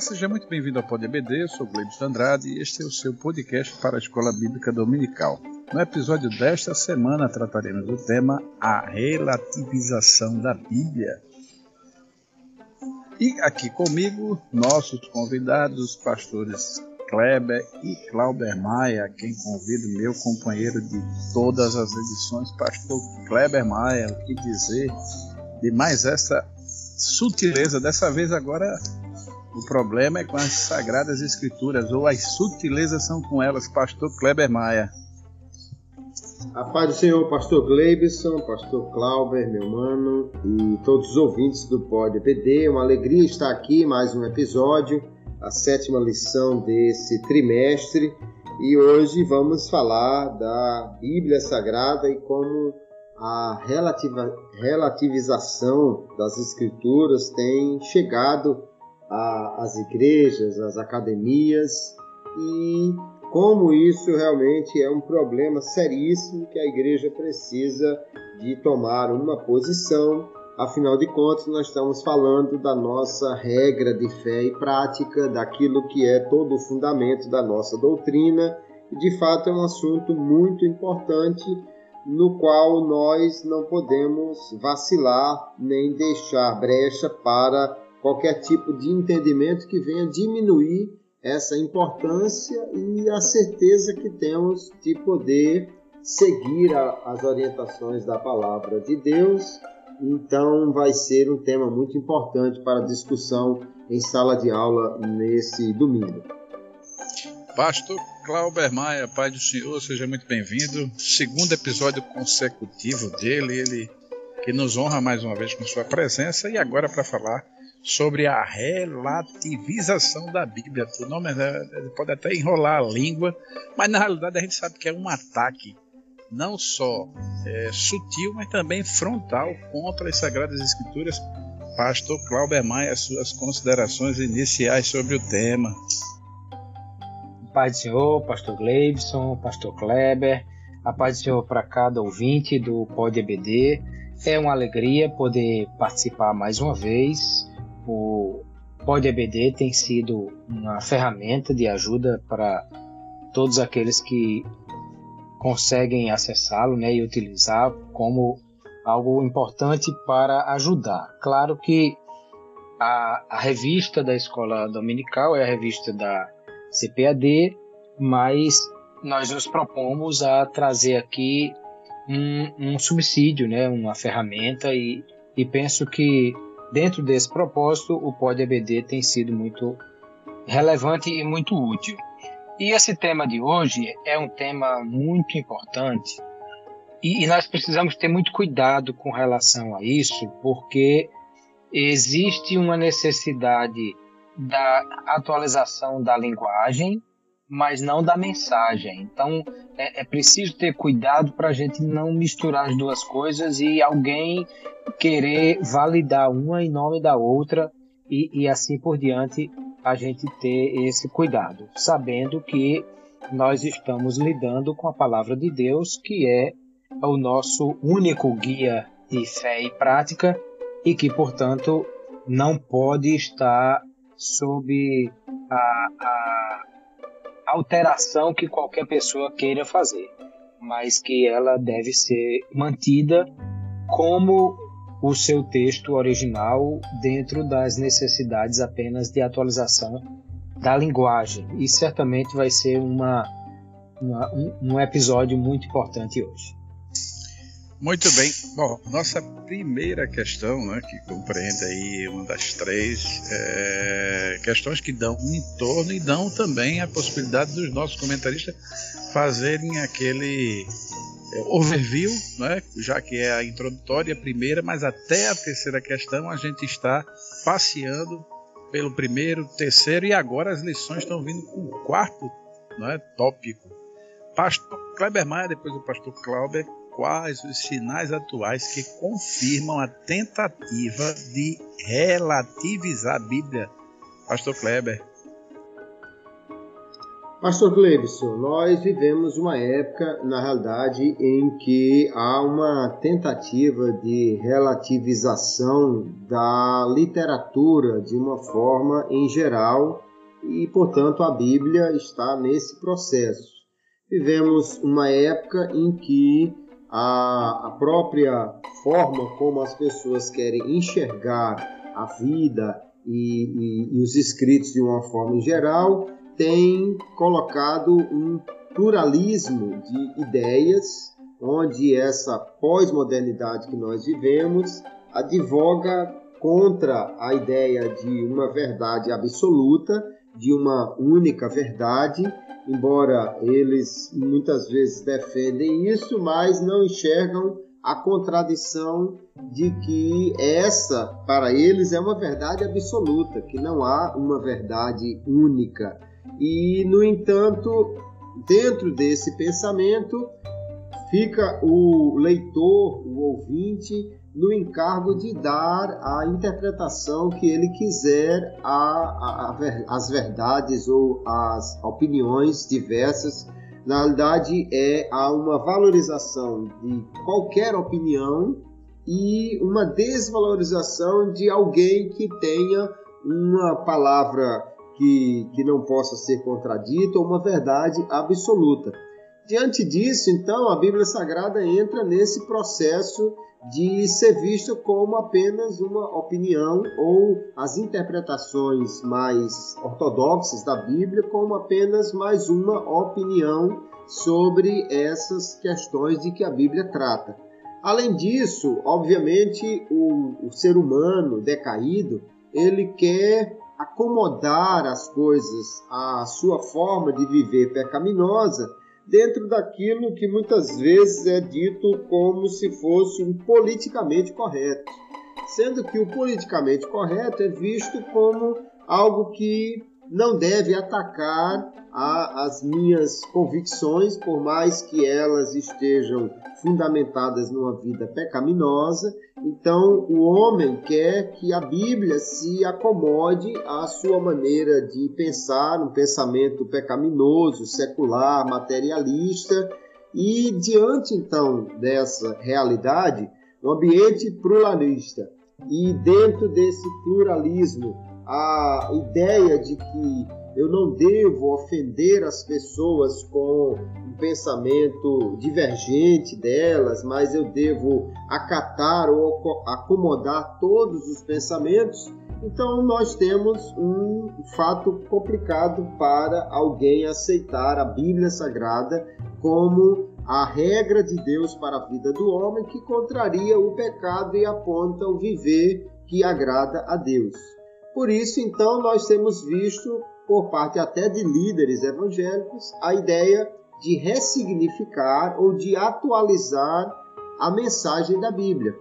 Seja muito bem-vindo ao Pod EBD, eu sou Gleibson Andrade e este é o seu podcast para a Escola Bíblica Dominical. No episódio desta semana trataremos do tema A Relativização da Bíblia. E aqui comigo, nossos convidados, pastores Kleber e Clauber Maia, quem convido, meu companheiro de todas as edições, pastor Kleber Maia, o que dizer de mais essa sutileza, dessa vez agora o problema é com as Sagradas Escrituras, ou as sutilezas são com elas, pastor Kleber Maia. A paz do Senhor, pastor Gleibson, pastor Clauber, meu mano, e todos os ouvintes do Pod EPD. Uma alegria estar aqui, mais um episódio, a sétima lição desse trimestre. E hoje vamos falar da Bíblia Sagrada e como a relativização das Escrituras tem chegado às igrejas, às academias e como isso realmente é um problema seríssimo que a igreja precisa de tomar uma posição. Afinal de contas, nós estamos falando da nossa regra de fé e prática, daquilo que é todo o fundamento da nossa doutrina, e de fato é um assunto muito importante no qual nós não podemos vacilar nem deixar brecha para qualquer tipo de entendimento que venha diminuir essa importância e a certeza que temos de poder seguir a, as orientações da palavra de Deus. Então, vai ser um tema muito importante para discussão em sala de aula nesse domingo. Pastor Clauber Maia, Pai do Senhor, seja muito bem-vindo. Segundo episódio consecutivo dele, ele que nos honra mais uma vez com sua presença e agora para falar sobre a relativização da Bíblia. O nome né, pode até enrolar a língua, mas na realidade a gente sabe que é um ataque não só é, sutil, mas também frontal contra as Sagradas Escrituras. Pastor Clauber Maia, suas considerações iniciais sobre o tema. Paz do Senhor, Pastor Gleibson, Pastor Kleber, a paz do Senhor para cada ouvinte do Pod EBD. É uma alegria poder participar mais uma vez o PodEBD tem sido uma ferramenta de ajuda para todos aqueles que conseguem acessá-lo né, e utilizar como algo importante para ajudar. Claro que a, a, revista da escola dominical é a revista da CPAD, mas nós nos propomos a trazer aqui um, um subsídio, né, uma ferramenta, e, e penso que Dentro desse propósito, o PodEBD tem sido muito relevante e muito útil. E esse tema de hoje é um tema muito importante e nós precisamos ter muito cuidado com relação a isso, porque existe uma necessidade da atualização da linguagem, mas não da mensagem. Então é, é preciso ter cuidado para a gente não misturar as duas coisas e alguém querer validar uma em nome da outra e, e assim por diante a gente ter esse cuidado, sabendo que nós estamos lidando com a palavra de Deus, que é o nosso único guia de fé e prática e que, portanto, não pode estar sob a, a alteração que qualquer pessoa queira fazer, mas que ela deve ser mantida como o seu texto original dentro das necessidades apenas de atualização da linguagem. E certamente vai ser uma, uma um, um episódio muito importante hoje. Muito bem. Bom, nossa primeira questão, né, que compreende aí uma das três é, questões que dão um entorno e dão também a possibilidade dos nossos comentaristas fazerem aquele é, overview, né, já que é a introdutória a primeira, mas até a terceira questão a gente está passeando pelo primeiro, terceiro e agora as lições estão vindo com o quarto né, tópico. Pastor Kleber Maia, depois o pastor Clauber quais os sinais atuais que confirmam a tentativa de relativizar a Bíblia? Pastor Kleber. Pastor Cleibson, nós vivemos uma época, na realidade, em que há uma tentativa de relativização da literatura de uma forma em geral e, portanto, a Bíblia está nesse processo. Vivemos uma época em que a, a própria forma como as pessoas querem enxergar a vida e, e, e os escritos de uma forma em geral tem colocado um pluralismo de ideias, onde essa pós-modernidade que nós vivemos advoga contra a ideia de uma verdade absoluta, de uma única verdade, embora eles muitas vezes defendem isso, mas não enxergam a contradição de que essa, para eles, é uma verdade absoluta, que não há uma verdade única. E, no entanto, dentro desse pensamento, fica o leitor, o ouvinte, no encargo de dar a interpretação que ele quiser às verdades ou às opiniões diversas. Na realidade, é há uma valorização de qualquer opinião e uma desvalorização de alguém que tenha uma palavra que, que não possa ser contradita ou uma verdade absoluta. Diante disso, então, a Bíblia Sagrada entra nesse processo de ser vista como apenas uma opinião ou as interpretações mais ortodoxas da Bíblia como apenas mais uma opinião sobre essas questões de que a Bíblia trata. Além disso, obviamente, o, o ser humano decaído ele quer acomodar as coisas à sua forma de viver pecaminosa dentro daquilo que muitas vezes é dito como se fosse um politicamente correto, sendo que o politicamente correto é visto como algo que não deve atacar a, as minhas convicções, por mais que elas estejam fundamentadas numa vida pecaminosa. Então, o homem quer que a Bíblia se acomode à sua maneira de pensar, um pensamento pecaminoso, secular, materialista. E diante então dessa realidade, um ambiente pluralista e dentro desse pluralismo a ideia de que eu não devo ofender as pessoas com um pensamento divergente delas, mas eu devo acatar ou acomodar todos os pensamentos. Então, nós temos um fato complicado para alguém aceitar a Bíblia Sagrada como a regra de Deus para a vida do homem, que contraria o pecado e aponta o viver que agrada a Deus. Por isso, então, nós temos visto, por parte até de líderes evangélicos, a ideia de ressignificar ou de atualizar a mensagem da Bíblia,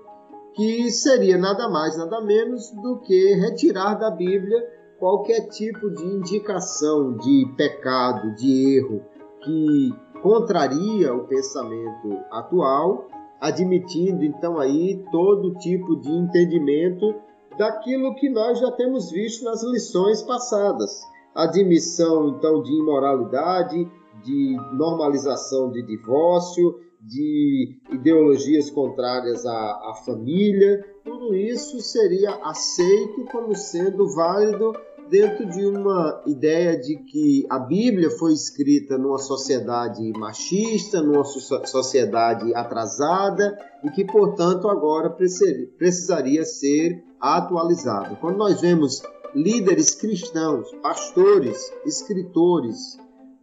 que seria nada mais, nada menos do que retirar da Bíblia qualquer tipo de indicação de pecado, de erro, que contraria o pensamento atual, admitindo então aí todo tipo de entendimento daquilo que nós já temos visto nas lições passadas. Admissão, então, de imoralidade, de normalização de divórcio, de ideologias contrárias à, à família, tudo isso seria aceito como sendo válido dentro de uma ideia de que a Bíblia foi escrita numa sociedade machista, numa sociedade atrasada e que, portanto, agora precisaria ser atualizada. Quando nós vemos líderes cristãos, pastores, escritores,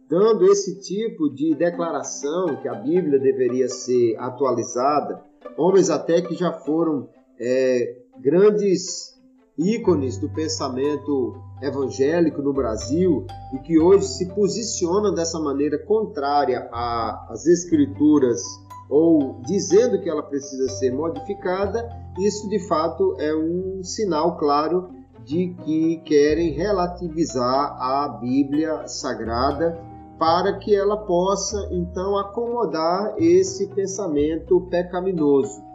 dando esse tipo de declaração que a Bíblia deveria ser atualizada, homens até que já foram é, grandes ícones do pensamento evangélico no Brasil e que hoje se posicionam dessa maneira contrária às escrituras ou dizendo que ela precisa ser modificada, isso de fato é um sinal claro de que querem relativizar a Bíblia Sagrada para que ela possa então acomodar esse pensamento pecaminoso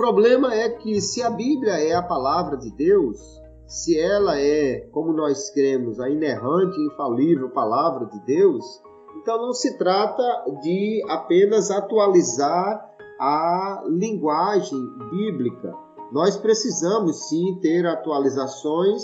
problema é que se a Bíblia é a palavra de Deus, se ela é, como nós cremos, a inerrante e infalível palavra de Deus, Então não se trata de apenas atualizar a linguagem bíblica. Nós precisamos sim ter atualizações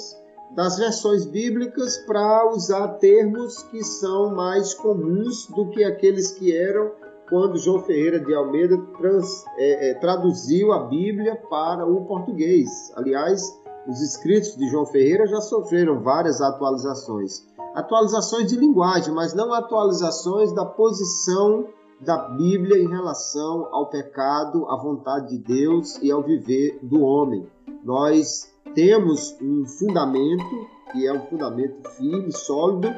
das versões bíblicas para usar termos que são mais comuns do que aqueles que eram quando João Ferreira de Almeida trans, é, é, traduziu a Bíblia para o português. Aliás, os escritos de João Ferreira já sofreram várias atualizações. Atualizações de linguagem, mas não atualizações da posição da Bíblia em relação ao pecado, à vontade de Deus e ao viver do homem. Nós temos um fundamento, que é um fundamento firme, sólido,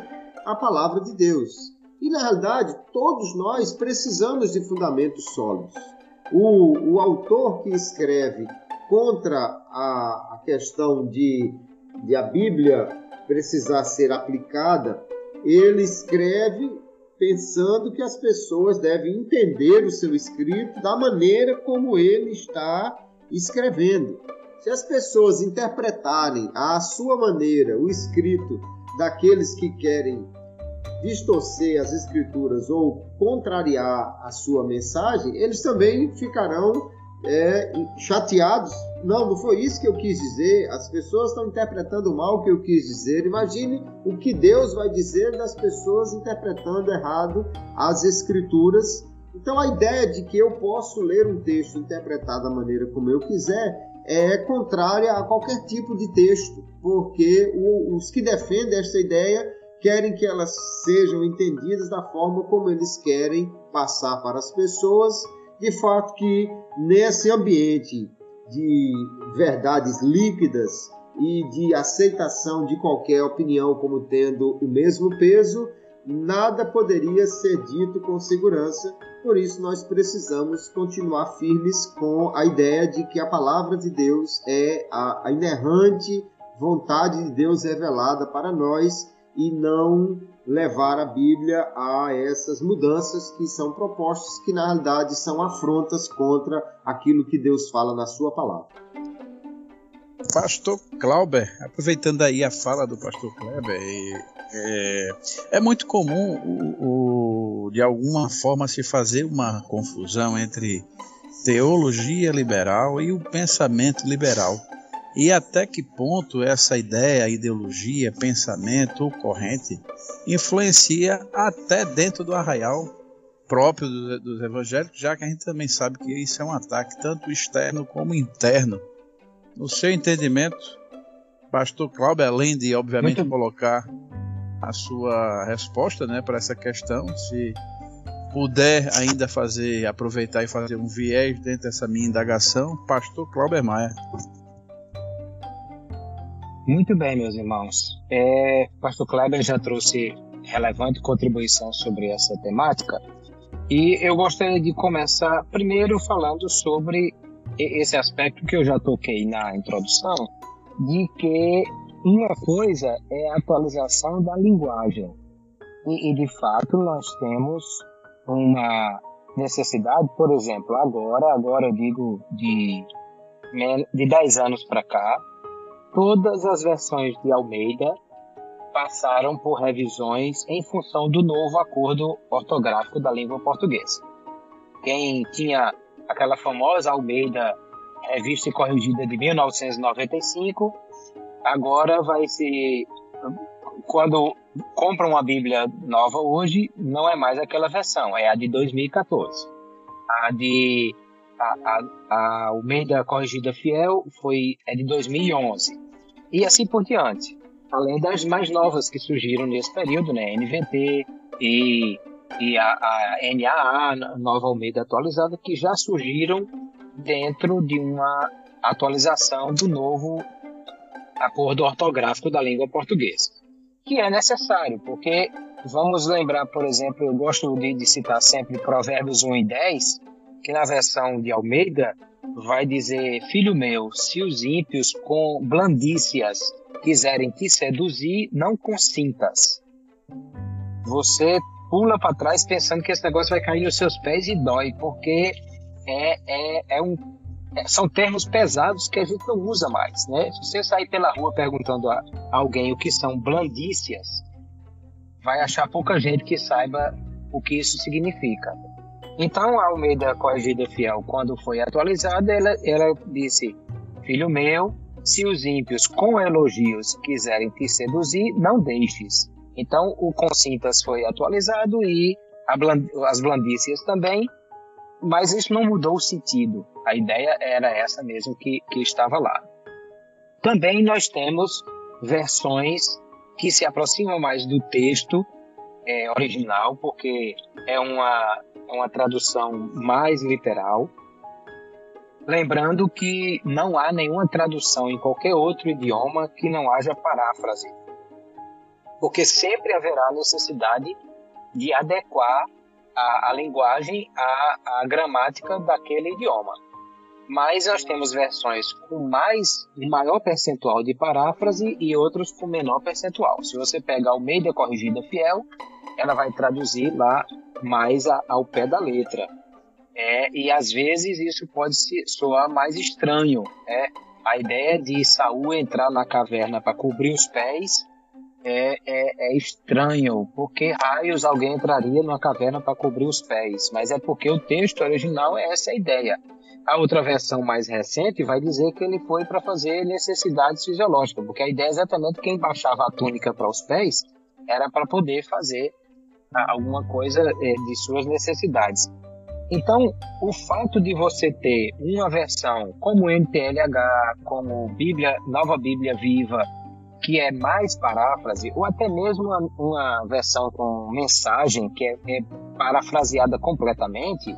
a palavra de Deus. E na realidade, todos nós precisamos de fundamentos sólidos. O, o autor que escreve contra a, a questão de, de a Bíblia precisar ser aplicada, ele escreve pensando que as pessoas devem entender o seu escrito da maneira como ele está escrevendo. Se as pessoas interpretarem à sua maneira o escrito daqueles que querem distorcer as escrituras ou contrariar a sua mensagem, eles também ficarão é, chateados. Não, não foi isso que eu quis dizer. As pessoas estão interpretando mal o que eu quis dizer. Imagine o que Deus vai dizer das pessoas interpretando errado as escrituras. Então, a ideia de que eu posso ler um texto interpretado da maneira como eu quiser é contrária a qualquer tipo de texto, porque os que defendem esta ideia querem que elas sejam entendidas da forma como eles querem passar para as pessoas de fato que nesse ambiente de verdades líquidas e de aceitação de qualquer opinião como tendo o mesmo peso, nada poderia ser dito com segurança. Por isso, nós precisamos continuar firmes com a ideia de que a palavra de Deus é a, inerrante vontade de Deus revelada para nós e não levar a Bíblia a essas mudanças que são propostas, que na realidade são afrontas contra aquilo que Deus fala na sua palavra. Pastor Clauber, aproveitando aí a fala do pastor Kleber, é, é muito comum o, o, de alguma forma se fazer uma confusão entre teologia liberal e o pensamento liberal. E até que ponto essa ideia, ideologia, pensamento ou corrente influencia até dentro do arraial próprio dos, dos evangélicos, já que a gente também sabe que isso é um ataque tanto externo como interno. No seu entendimento, Pastor Cláudio, além de obviamente Muito... colocar a sua resposta né, para essa questão, se puder ainda fazer, aproveitar e fazer um viés dentro dessa minha indagação, Pastor Cláudio Maia. Muito bem, meus irmãos. É, Pastor Kleber já trouxe relevante contribuição sobre essa temática e eu gostaria de começar primeiro falando sobre esse aspecto que eu já toquei na introdução, de que uma coisa é a atualização da linguagem e, e de fato nós temos uma necessidade, por exemplo, agora, agora eu digo de de 10 anos para cá, todas as versões de Almeida passaram por revisões em função do novo acordo ortográfico da língua portuguesa. Quem tinha aquela famosa Almeida revista e corrigida de 1995, agora vai se quando compram uma Bíblia nova hoje, não é mais aquela versão, é a de 2014. A de a, a, a Almeida Corrigida Fiel foi é de 2011 e assim por diante. Além das mais novas que surgiram nesse período, né? NVT e, e a, a NAA, Nova Almeida Atualizada, que já surgiram dentro de uma atualização do novo acordo ortográfico da língua portuguesa, que é necessário, porque vamos lembrar, por exemplo, eu gosto de, de citar sempre Provérbios 1 e 10, que na versão de Almeida vai dizer: Filho meu, se os ímpios com blandícias quiserem te seduzir, não consintas. Você pula para trás pensando que esse negócio vai cair nos seus pés e dói, porque é, é, é um, é, são termos pesados que a gente não usa mais. Né? Se você sair pela rua perguntando a alguém o que são blandícias, vai achar pouca gente que saiba o que isso significa. Então, a Almeida Corrigida Fiel, quando foi atualizada, ela, ela disse: Filho meu, se os ímpios com elogios quiserem te seduzir, não deixes. Então, o Consintas foi atualizado e bland, as blandícias também, mas isso não mudou o sentido. A ideia era essa mesmo que, que estava lá. Também nós temos versões que se aproximam mais do texto é, original, porque é uma, é uma tradução mais literal. Lembrando que não há nenhuma tradução em qualquer outro idioma que não haja paráfrase. Porque sempre haverá necessidade de adequar a, a linguagem à, à gramática daquele idioma mas nós temos versões com mais maior percentual de paráfrase e outros com menor percentual. Se você pegar o Meia corrigida fiel, ela vai traduzir lá mais a, ao pé da letra. É, e às vezes isso pode soar mais estranho. É, a ideia de Saul entrar na caverna para cobrir os pés é, é, é, estranho. Porque raios alguém entraria numa caverna para cobrir os pés? Mas é porque o texto original é essa a ideia. A outra versão mais recente vai dizer que ele foi para fazer necessidades fisiológicas, porque a ideia é exatamente quem baixava a túnica para os pés era para poder fazer alguma coisa é, de suas necessidades. Então, o fato de você ter uma versão como NTLH, como Bíblia, Nova Bíblia Viva, que é mais paráfrase, ou até mesmo uma, uma versão com mensagem que é, é parafraseada completamente,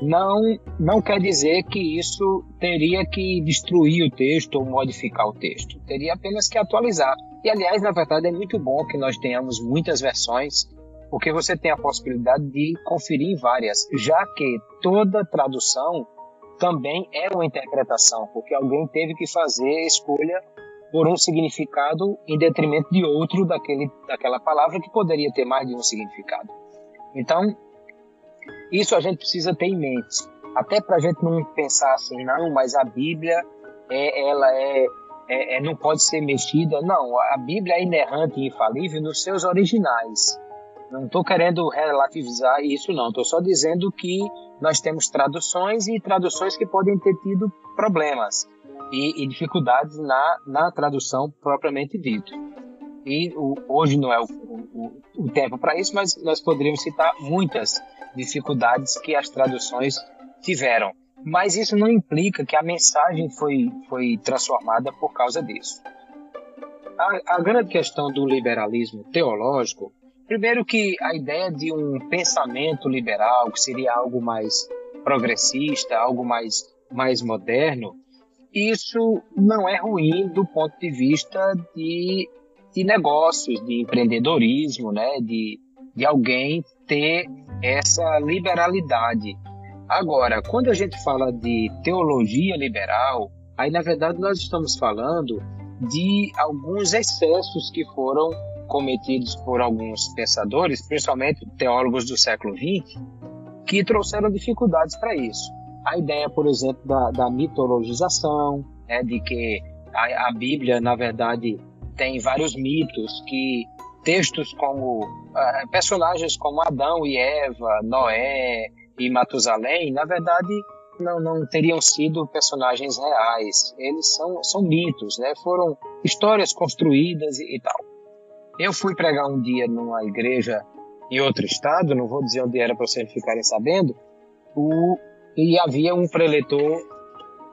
não, não quer dizer que isso teria que destruir o texto ou modificar o texto. Teria apenas que atualizar. E, aliás, na verdade, é muito bom que nós tenhamos muitas versões, porque você tem a possibilidade de conferir várias, já que toda tradução também é uma interpretação, porque alguém teve que fazer a escolha por um significado em detrimento de outro daquele, daquela palavra que poderia ter mais de um significado. Então, isso a gente precisa ter em mente. Até para a gente não pensar assim, não, mas a Bíblia é, ela é, é, é, não pode ser mexida. Não, a Bíblia é inerrante e infalível nos seus originais. Não estou querendo relativizar isso, não. Estou só dizendo que nós temos traduções e traduções que podem ter tido problemas e, e dificuldades na, na tradução propriamente dito. E o, hoje não é o, o, o tempo para isso, mas nós poderíamos citar muitas dificuldades que as traduções tiveram. Mas isso não implica que a mensagem foi, foi transformada por causa disso. A, a grande questão do liberalismo teológico, primeiro que a ideia de um pensamento liberal, que seria algo mais progressista, algo mais, mais moderno, isso não é ruim do ponto de vista de, de negócios, de empreendedorismo, né? de, de alguém ter essa liberalidade. Agora, quando a gente fala de teologia liberal, aí na verdade nós estamos falando de alguns excessos que foram cometidos por alguns pensadores, principalmente teólogos do século XX, que trouxeram dificuldades para isso. A ideia, por exemplo, da, da mitologização, né, de que a, a Bíblia, na verdade, tem vários mitos que textos como uh, personagens como Adão e Eva, Noé e Matusalém, na verdade não, não teriam sido personagens reais. Eles são, são mitos, né? Foram histórias construídas e, e tal. Eu fui pregar um dia numa igreja em outro estado, não vou dizer onde era para vocês ficarem sabendo, o, e havia um preletor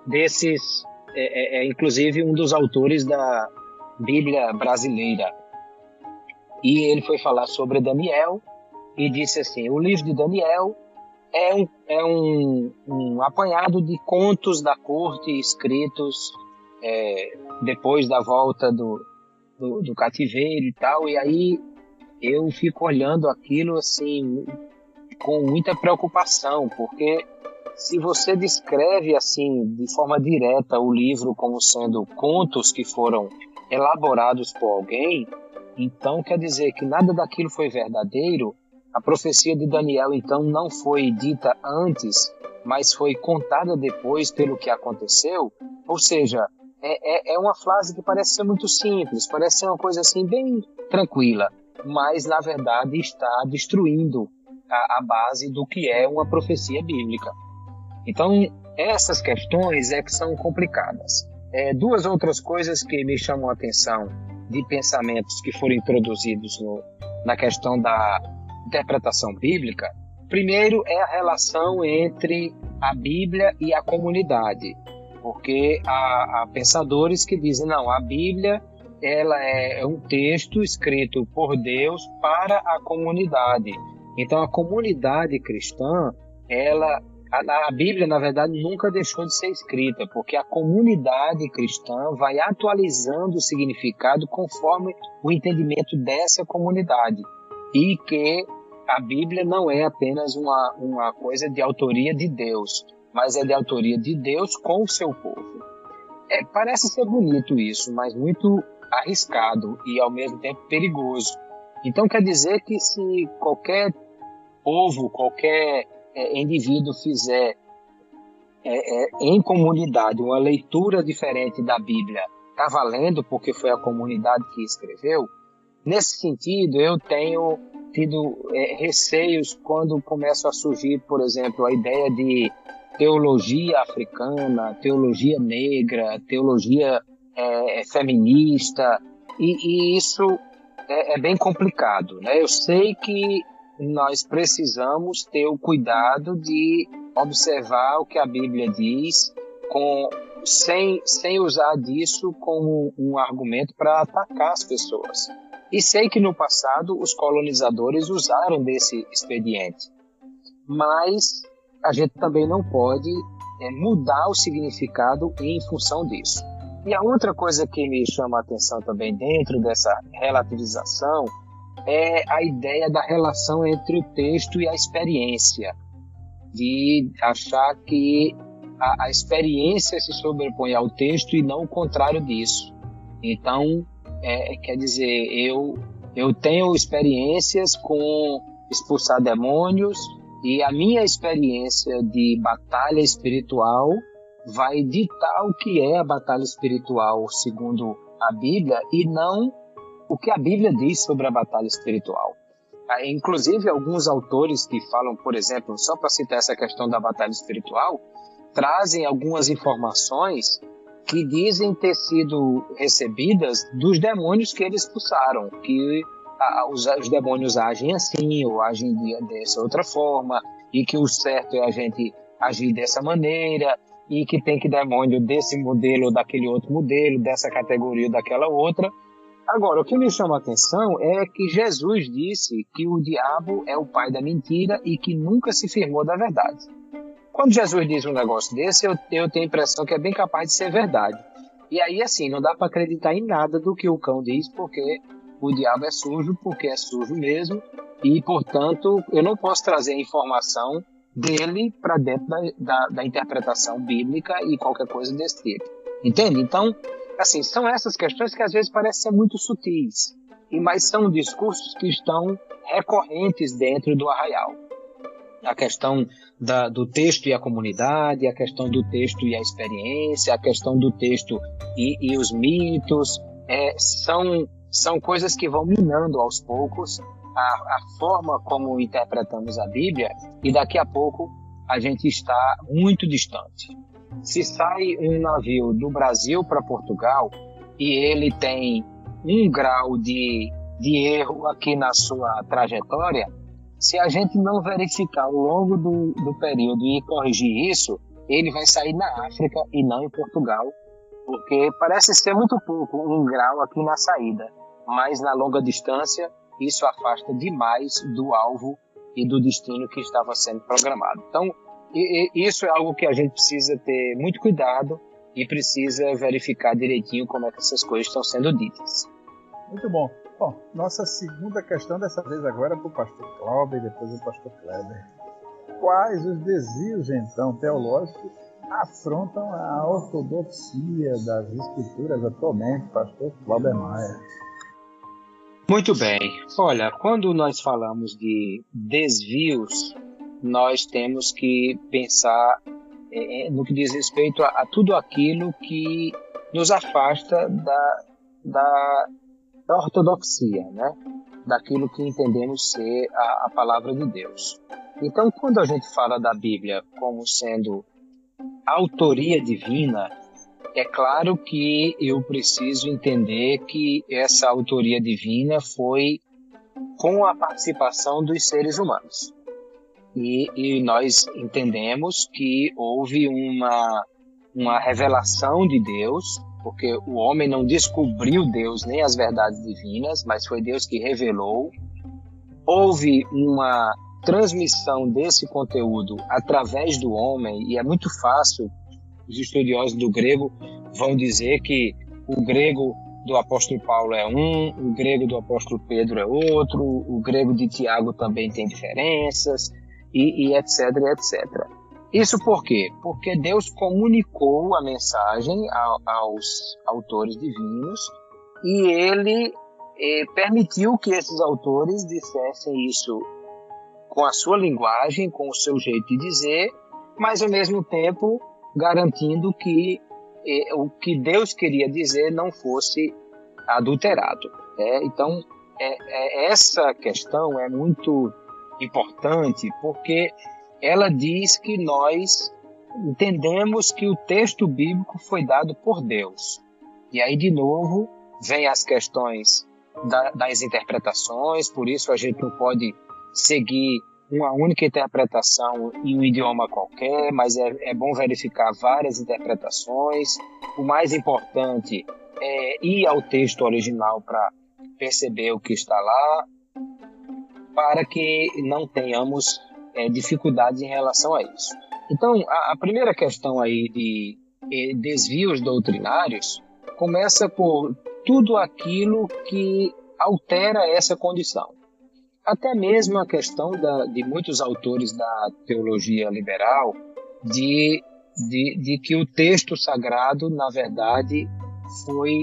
desses, é, é, é inclusive um dos autores da Bíblia brasileira, e ele foi falar sobre Daniel e disse assim: o livro de Daniel é um, é um, um apanhado de contos da corte escritos é, depois da volta do, do, do, cativeiro e tal. E aí eu fico olhando aquilo assim com muita preocupação, porque se você descreve assim de forma direta o livro como sendo contos que foram elaborados por alguém, então quer dizer que nada daquilo foi verdadeiro. A profecia de Daniel então não foi dita antes, mas foi contada depois pelo que aconteceu. Ou seja, é, é, é uma frase que parece ser muito simples, parece ser uma coisa assim bem tranquila. mas na verdade está destruindo a, a base do que é uma profecia bíblica. Então, essas questões é que são complicadas. É, duas outras coisas que me chamam a atenção de pensamentos que foram introduzidos no, na questão da interpretação bíblica. Primeiro é a relação entre a Bíblia e a comunidade, porque há, há pensadores que dizem não, a Bíblia ela é, é um texto escrito por Deus para a comunidade. Então a comunidade cristã, ela a, a, Bíblia, na verdade, nunca deixou de ser escrita, porque a comunidade cristã vai atualizando o significado conforme o entendimento dessa comunidade. E que a Bíblia não é apenas uma, uma coisa de autoria de Deus, mas é de autoria de Deus com o seu povo. É, parece ser bonito isso, mas muito arriscado e ao mesmo tempo perigoso. Então quer dizer que se qualquer povo, qualquer é, indivíduo fizer é, é, em comunidade uma leitura diferente da Bíblia, está valendo porque foi a comunidade que escreveu. Nesse sentido, eu tenho tido é, receios quando começam a surgir, por exemplo, a ideia de teologia africana, teologia negra, teologia é, feminista, e, e isso é, é, bem complicado. Né? Eu sei que nós precisamos ter o cuidado de observar o que a Bíblia diz, com, sem, sem usar disso como um argumento para atacar as pessoas. E sei que no passado os colonizadores usaram desse expediente, mas a gente também não pode é, mudar o significado em função disso. E a outra coisa que me chama a atenção também dentro dessa relativização é a ideia da relação entre o texto e a experiência, de achar que a, a experiência se sobrepõe ao texto e não o contrário disso. Então, é, quer dizer, eu, eu tenho experiências com expulsar demônios e a minha experiência de batalha espiritual vai ditar o que é a batalha espiritual segundo a Bíblia e não o que a Bíblia diz sobre a batalha espiritual. Ah, inclusive, alguns autores que falam, por exemplo, só para citar essa questão da batalha espiritual, trazem algumas informações que dizem ter sido recebidas dos demônios que eles expulsaram, que os, os, demônios agem assim ou agem de, dessa outra forma, e que o certo é a gente agir dessa maneira, e que tem que demônio desse modelo ou daquele outro modelo, dessa categoria ou daquela outra, Agora, o que me chama a atenção é que Jesus disse que o diabo é o pai da mentira e que nunca se firmou da verdade. Quando Jesus diz um negócio desse, eu, eu tenho a impressão que é bem capaz de ser verdade. E aí, assim, não dá para acreditar em nada do que o cão diz, porque o diabo é sujo, porque é sujo mesmo, e, portanto, eu não posso trazer a informação dele para dentro da, da, da interpretação bíblica e qualquer coisa desse tipo. Entende? Então, Assim, são essas questões que às vezes parecem ser muito sutis, e mas são discursos que estão recorrentes dentro do arraial. A questão da, do texto e a comunidade, a questão do texto e a experiência, a questão do texto e, e os mitos, é, são, são coisas que vão minando aos poucos a, a forma como interpretamos a Bíblia, e daqui a pouco a gente está muito distante. Se sai um navio do Brasil para Portugal e ele tem um grau de, de erro aqui na sua trajetória, se a gente não verificar ao longo do, do período e corrigir isso, ele vai sair na África e não em Portugal, porque parece ser muito pouco um grau aqui na saída, mas na longa distância isso afasta demais do alvo e do destino que estava sendo programado. Então, e, e isso é algo que a gente precisa ter muito cuidado e precisa verificar direitinho como é que essas coisas estão sendo ditas. Muito bom. Bom, nossa segunda questão, dessa vez agora para o pastor Cláudio e depois o pastor Kleber. Quais os desvios, então, teológicos afrontam a ortodoxia das escrituras atualmente, pastor Cláudio Maia? Muito bem. Olha, quando nós falamos de desvios nós temos que pensar é, é, no que diz respeito a, a, tudo aquilo que nos afasta da, da, da ortodoxia, né? daquilo que entendemos ser a, a palavra de Deus. Então, quando a gente fala da Bíblia como sendo autoria divina, é claro que eu preciso entender que essa autoria divina foi com a participação dos seres humanos. E, e nós entendemos que houve uma, uma revelação de Deus, porque o homem não descobriu Deus nem as verdades divinas, mas foi Deus que revelou. Houve uma transmissão desse conteúdo através do homem, e é muito fácil, os estudiosos do grego vão dizer que o grego do apóstolo Paulo é um, o grego do apóstolo Pedro é outro, o grego de Tiago também tem diferenças, e, e etc, etc. Isso por quê? Porque Deus comunicou a mensagem a, aos autores divinos e ele eh, permitiu que esses autores dissessem isso com a sua linguagem, com o seu jeito de dizer, mas ao mesmo tempo garantindo que eh, o que Deus queria dizer não fosse adulterado. É, então, é, é, essa questão é muito importante porque ela diz que nós entendemos que o texto bíblico foi dado por Deus. E aí, de novo, vem as questões da, das interpretações, por isso a gente não pode seguir uma única interpretação em um idioma qualquer, mas é, é bom verificar várias interpretações. O mais importante é ir ao texto original para perceber o que está lá, para que não tenhamos é, dificuldades em relação a isso. Então, a, a primeira questão aí de desvios doutrinários começa por tudo aquilo que altera essa condição. Até mesmo a questão da, de muitos autores da teologia liberal de, de, de que o texto sagrado, na verdade, foi,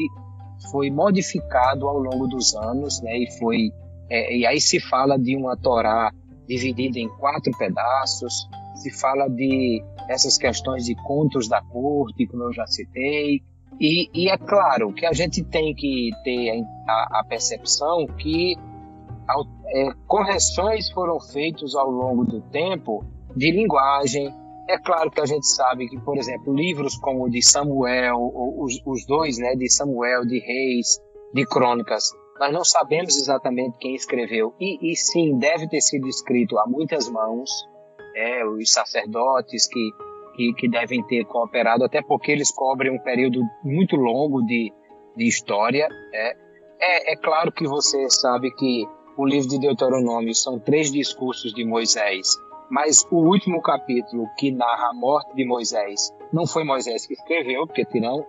foi modificado ao longo dos anos, né? E foi é, e aí se fala de uma Torá dividida em quatro pedaços, se fala de essas questões de contos da corte, como eu já citei, e, e é claro que a gente tem que ter a, a percepção que é, correções foram feitas ao longo do tempo de linguagem. É claro que a gente sabe que, por exemplo, livros como o de Samuel, os, os dois, né, de Samuel, de Reis, de Crônicas, nós não sabemos exatamente quem escreveu. E, e sim, deve ter sido escrito a muitas mãos, é, os sacerdotes que, que, que, devem ter cooperado, até porque eles cobrem um período muito longo de, de história. É. É, é claro que você sabe que o livro de Deuteronômio são três discursos de Moisés, mas o último capítulo que narra a morte de Moisés não foi Moisés que escreveu, porque senão,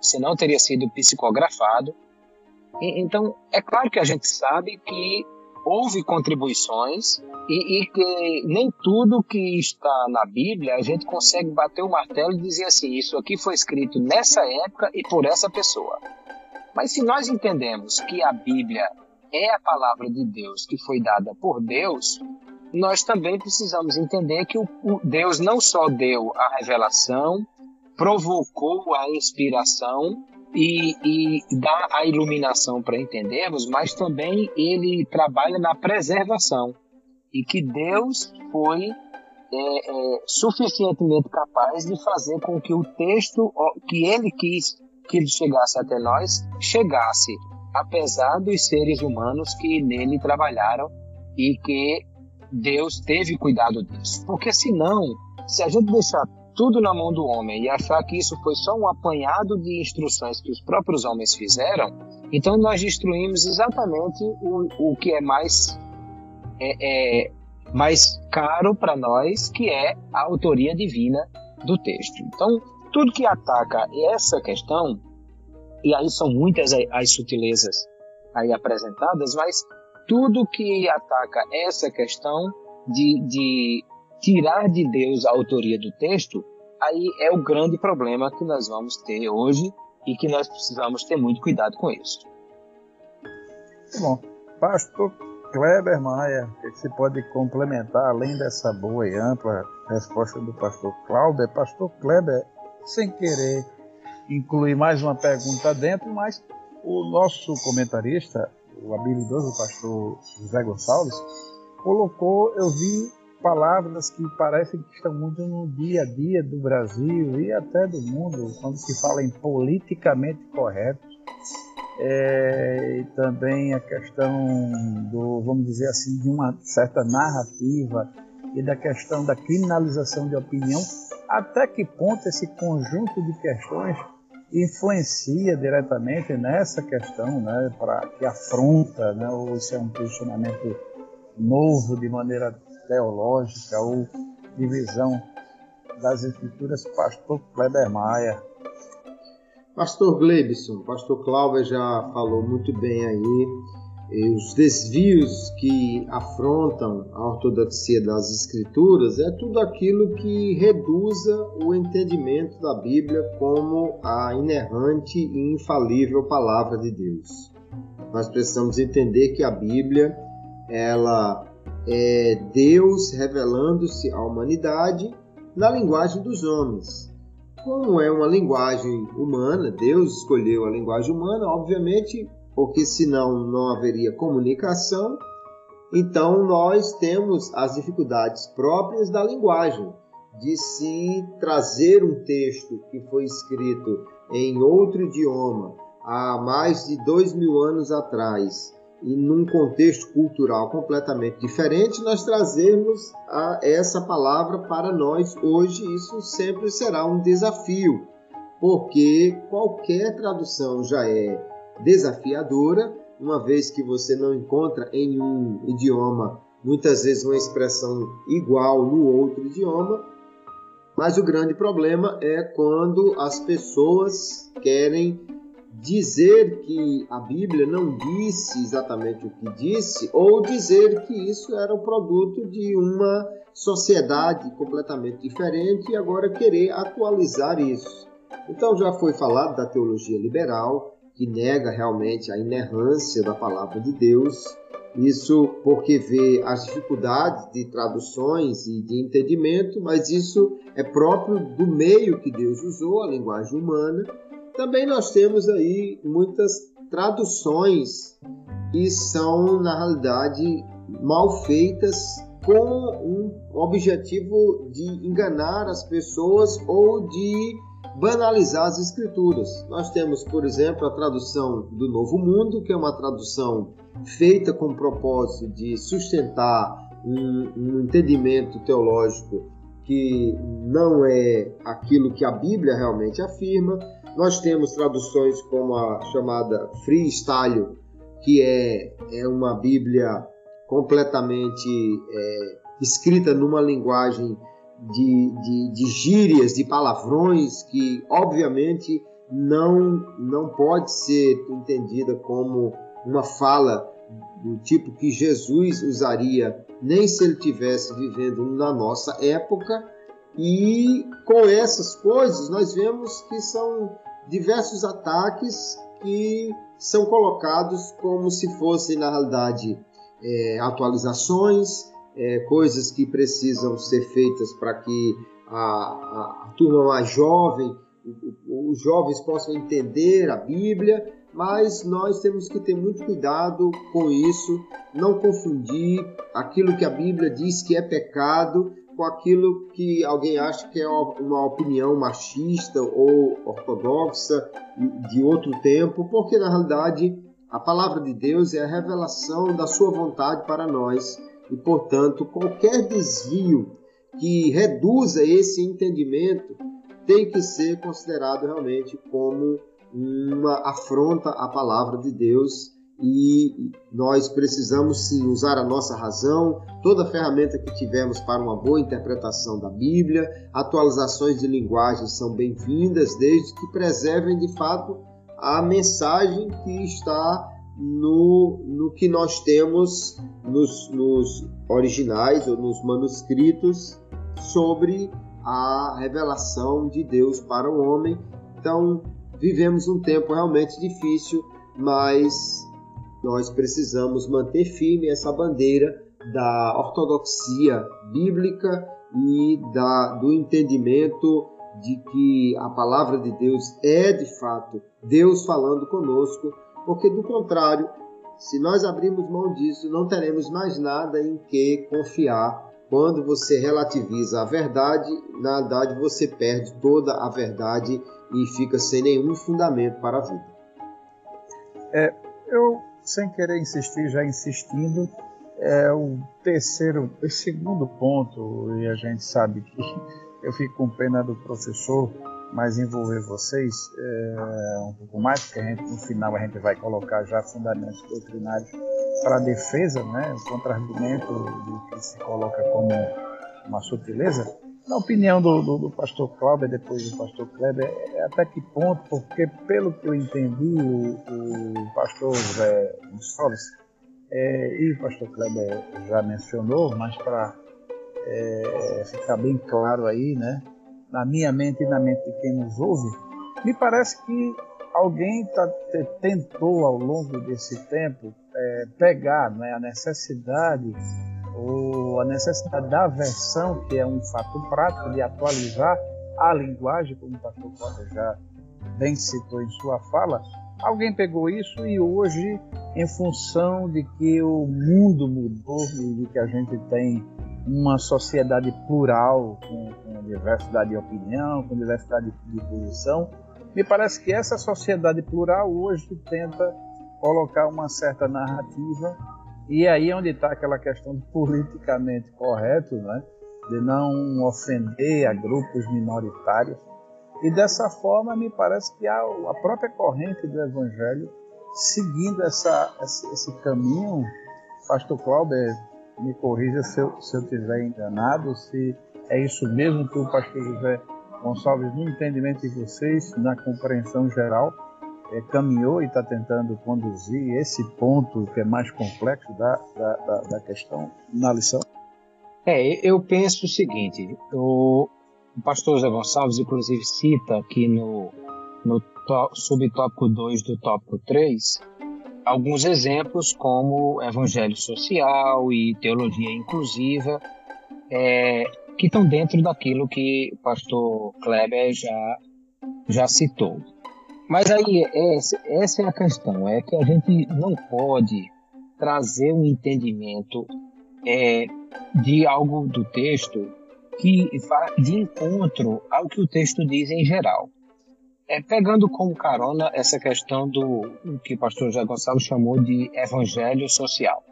senão teria sido psicografado. Então, é claro que a gente sabe que houve contribuições e, e, que nem tudo que está na Bíblia a gente consegue bater o martelo e dizer assim: isso aqui foi escrito nessa época e por essa pessoa. Mas se nós entendemos que a Bíblia é a palavra de Deus que foi dada por Deus, nós também precisamos entender que o, o Deus não só deu a revelação, provocou a inspiração e, e dá a iluminação para entendermos, mas também ele trabalha na preservação. E que Deus foi é, é, suficientemente capaz de fazer com que o texto que ele quis que ele chegasse até nós chegasse, apesar dos seres humanos que nele trabalharam e que Deus teve cuidado disso. Porque senão, se a gente deixar tudo na mão do homem e achar que isso foi só um apanhado de instruções que os próprios homens fizeram, então nós destruímos exatamente o, o que é mais é, é mais caro para nós, que é a autoria divina do texto. Então, tudo que ataca essa questão, e aí são muitas as sutilezas aí apresentadas, mas tudo que ataca essa questão de, de tirar de Deus a autoria do texto, aí é o grande problema que nós vamos ter hoje e que nós precisamos ter muito cuidado com isso. Bom, pastor Kleber Maia, o que você pode complementar além dessa boa e ampla resposta do pastor Cláudio? Pastor Kleber, sem querer incluir mais uma pergunta dentro, mas o nosso comentarista, o habilidoso pastor José Gonçalves, colocou, eu vi palavras que parecem que estão muito no dia a dia do Brasil e até do mundo, quando se fala em politicamente correto. É, e também a questão do, vamos dizer assim, de uma certa narrativa e da questão da criminalização de opinião, até que ponto esse conjunto de questões influencia diretamente nessa questão, né, para que afronta, né, ou isso é um posicionamento novo de maneira teológica ou de visão das escrituras, pastor Kleber Maia. Pastor Glebson, pastor Cláudio já falou muito bem aí os desvios que afrontam a ortodoxia das escrituras é tudo aquilo que reduza o entendimento da Bíblia como a inerrante e infalível palavra de Deus. Nós precisamos entender que a Bíblia ela é Deus revelando-se à humanidade na linguagem dos homens. Como é uma linguagem humana, Deus escolheu a linguagem humana, obviamente porque senão não haveria comunicação. Então nós temos as dificuldades próprias da linguagem, de se trazer um texto que foi escrito em outro idioma há mais de dois mil anos atrás e num contexto cultural completamente diferente, nós trazermos a essa palavra para nós hoje, isso sempre será um desafio, porque qualquer tradução já é desafiadora, uma vez que você não encontra em um idioma muitas vezes uma expressão igual no outro idioma. Mas o grande problema é quando as pessoas querem dizer que a Bíblia não disse exatamente o que disse, ou dizer que isso era o produto de uma sociedade completamente diferente e agora querer atualizar isso. Então já foi falado da teologia liberal, que nega realmente a inerrância da palavra de Deus. Isso porque vê as dificuldades de traduções e de entendimento, mas isso é próprio do meio que Deus usou, a linguagem humana. Também nós temos aí muitas traduções que são, na realidade, mal feitas com um objetivo de enganar as pessoas ou de banalizar as escrituras. Nós temos, por exemplo, a tradução do Novo Mundo, que é uma tradução feita com o propósito de sustentar um, um entendimento teológico que não é aquilo que a Bíblia realmente afirma. Nós temos traduções como a chamada Freestyle, que é, é uma Bíblia completamente é, escrita numa linguagem de, de, de gírias, de palavrões que, obviamente, não, não pode ser entendida como uma fala do tipo que Jesus usaria, nem se ele tivesse vivendo na nossa época. E com essas coisas, nós vemos que são diversos ataques que são colocados como se fossem, na realidade, é, atualizações, é, coisas que precisam ser feitas para que a, a, a, turma mais jovem, os jovens possam entender a Bíblia, mas nós temos que ter muito cuidado com isso, não confundir aquilo que a Bíblia diz que é pecado com aquilo que alguém acha que é uma opinião machista ou ortodoxa de outro tempo, porque na realidade a palavra de Deus é a revelação da sua vontade para nós e, portanto, qualquer desvio que reduza esse entendimento tem que ser considerado realmente como uma afronta à palavra de Deus e nós precisamos sim usar a nossa razão, toda ferramenta que tivermos para uma boa interpretação da Bíblia. Atualizações de linguagem são bem-vindas, desde que preservem de fato a mensagem que está no, no que nós temos nos, nos originais ou nos manuscritos sobre a revelação de Deus para o homem. Então, vivemos um tempo realmente difícil, mas nós precisamos manter firme essa bandeira da ortodoxia bíblica e da, do entendimento de que a palavra de Deus é de fato Deus falando conosco porque do contrário, Se nós abrirmos mão disso, não teremos mais nada em que confiar. Quando você relativiza a verdade, na verdade você perde toda a verdade e fica sem nenhum fundamento para a vida. É, eu, sem querer insistir, já insistindo, é o terceiro, o segundo ponto, e a gente sabe que eu fico com pena do professor, mas envolver vocês é, um pouco mais, porque a gente, no final a gente vai colocar já fundamentos doutrinários para a defesa, né, o contra-argumento do que se coloca como uma sutileza. Na opinião do, do, do pastor Cláudio, depois do pastor Kleber, é até que ponto, porque pelo que eu entendi, o, o pastor José Gonçalves é, e o pastor Kleber já mencionou, mas para é, ficar bem claro aí, né, na minha mente e na mente de quem nos ouve, me parece que alguém tá, tentou ao longo desse tempo é, pegar né, a necessidade ou a necessidade da versão, que é um fato prático, de atualizar a linguagem, como o pastor Costa já bem citou em sua fala, alguém pegou isso e hoje, em função de que o mundo mudou e de que a gente tem uma sociedade plural, com, com diversidade de opinião, com diversidade de posição, me parece que essa sociedade plural hoje tenta colocar uma certa narrativa e aí é onde está aquela questão do politicamente correto, né? de não ofender a grupos minoritários. E dessa forma, me parece que a, própria corrente do Evangelho, seguindo essa, esse, caminho, Pastor Cláudio, me corrija se eu estiver enganado, se é isso mesmo que o Pastor José Gonçalves, no entendimento de vocês, na compreensão geral, é, caminhou e está tentando conduzir esse ponto que é mais complexo da, da, da, da questão na lição? É, eu penso o seguinte: o, pastor José Gonçalves, inclusive, cita aqui no, no subtópico 2 do tópico 3 alguns exemplos como evangelho social e teologia inclusiva, é, que estão dentro daquilo que o pastor Kleber já, já citou. Mas aí, essa é a questão, é que a gente não pode trazer um entendimento é, de algo do texto que vá de encontro ao que o texto diz em geral. É, pegando como carona essa questão do que o pastor José Gonçalves chamou de evangelho social.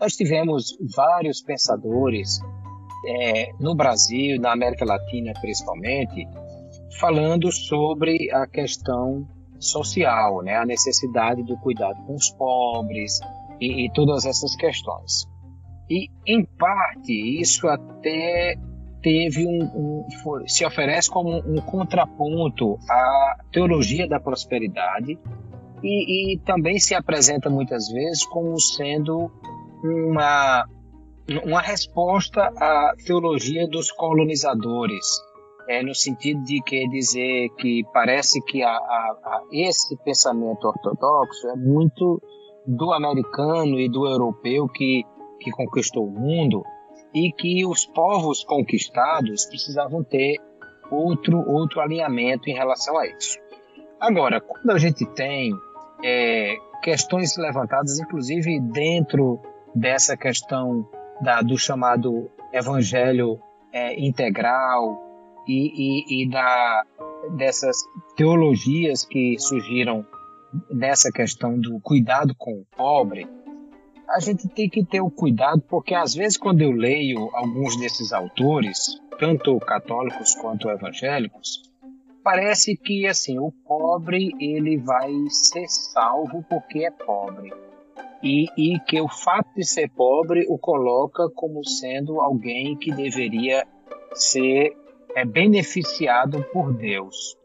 Nós tivemos vários pensadores é, no Brasil, na América Latina principalmente, falando sobre a questão social, né? a necessidade do cuidado com os pobres e, e todas essas questões. E, em parte, isso até teve um, um se oferece como um contraponto à teologia da prosperidade e, e, também se apresenta muitas vezes como sendo uma, uma resposta à teologia dos colonizadores, é, no sentido de que dizer que parece que a, a, a esse pensamento ortodoxo é muito do americano e do europeu que, que conquistou o mundo e que os povos conquistados precisavam ter outro, outro alinhamento em relação a isso. Agora, quando a gente tem é, questões levantadas, inclusive dentro dessa questão da, do chamado evangelho é, integral, e, e, e da, dessas teologias que surgiram nessa questão do cuidado com o pobre, a gente tem que ter o cuidado, porque às vezes quando eu leio alguns desses autores, tanto católicos quanto evangélicos, parece que assim o pobre ele vai ser salvo porque é pobre e, e que o fato de ser pobre o coloca como sendo alguém que deveria ser é beneficiado por Deus.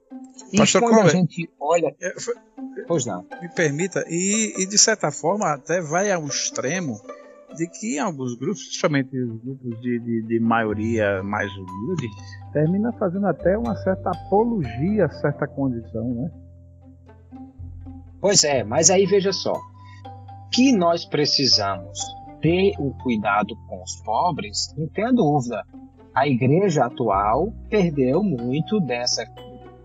E Pastor quando a gente olha. É, pois não. Me permita, e, e, de certa forma até vai ao extremo de que alguns grupos, principalmente os grupos de, de, de maioria mais humilde, termina fazendo até uma certa apologia a certa condição, né? Pois é, mas aí veja só, que nós precisamos ter o cuidado com os pobres, não tenha dúvida a igreja atual perdeu muito dessa,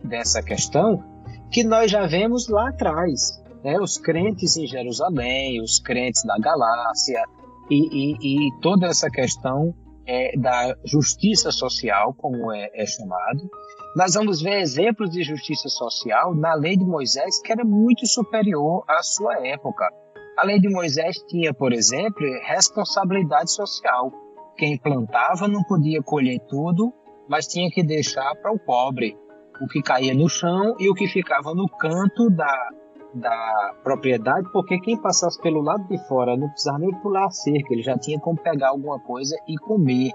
dessa questão que nós já vemos lá atrás. é, os crentes em Jerusalém, os crentes da Galácia e, e, e toda essa questão é, da justiça social, como é, é, chamado. Nós vamos ver exemplos de justiça social na lei de Moisés que era muito superior à sua época. A lei de Moisés tinha, por exemplo, responsabilidade social. Quem plantava não podia colher tudo, mas tinha que deixar para o pobre o que caía no chão e o que ficava no canto da, da propriedade, porque quem passasse pelo lado de fora não precisava nem pular a cerca, ele já tinha como pegar alguma coisa e comer.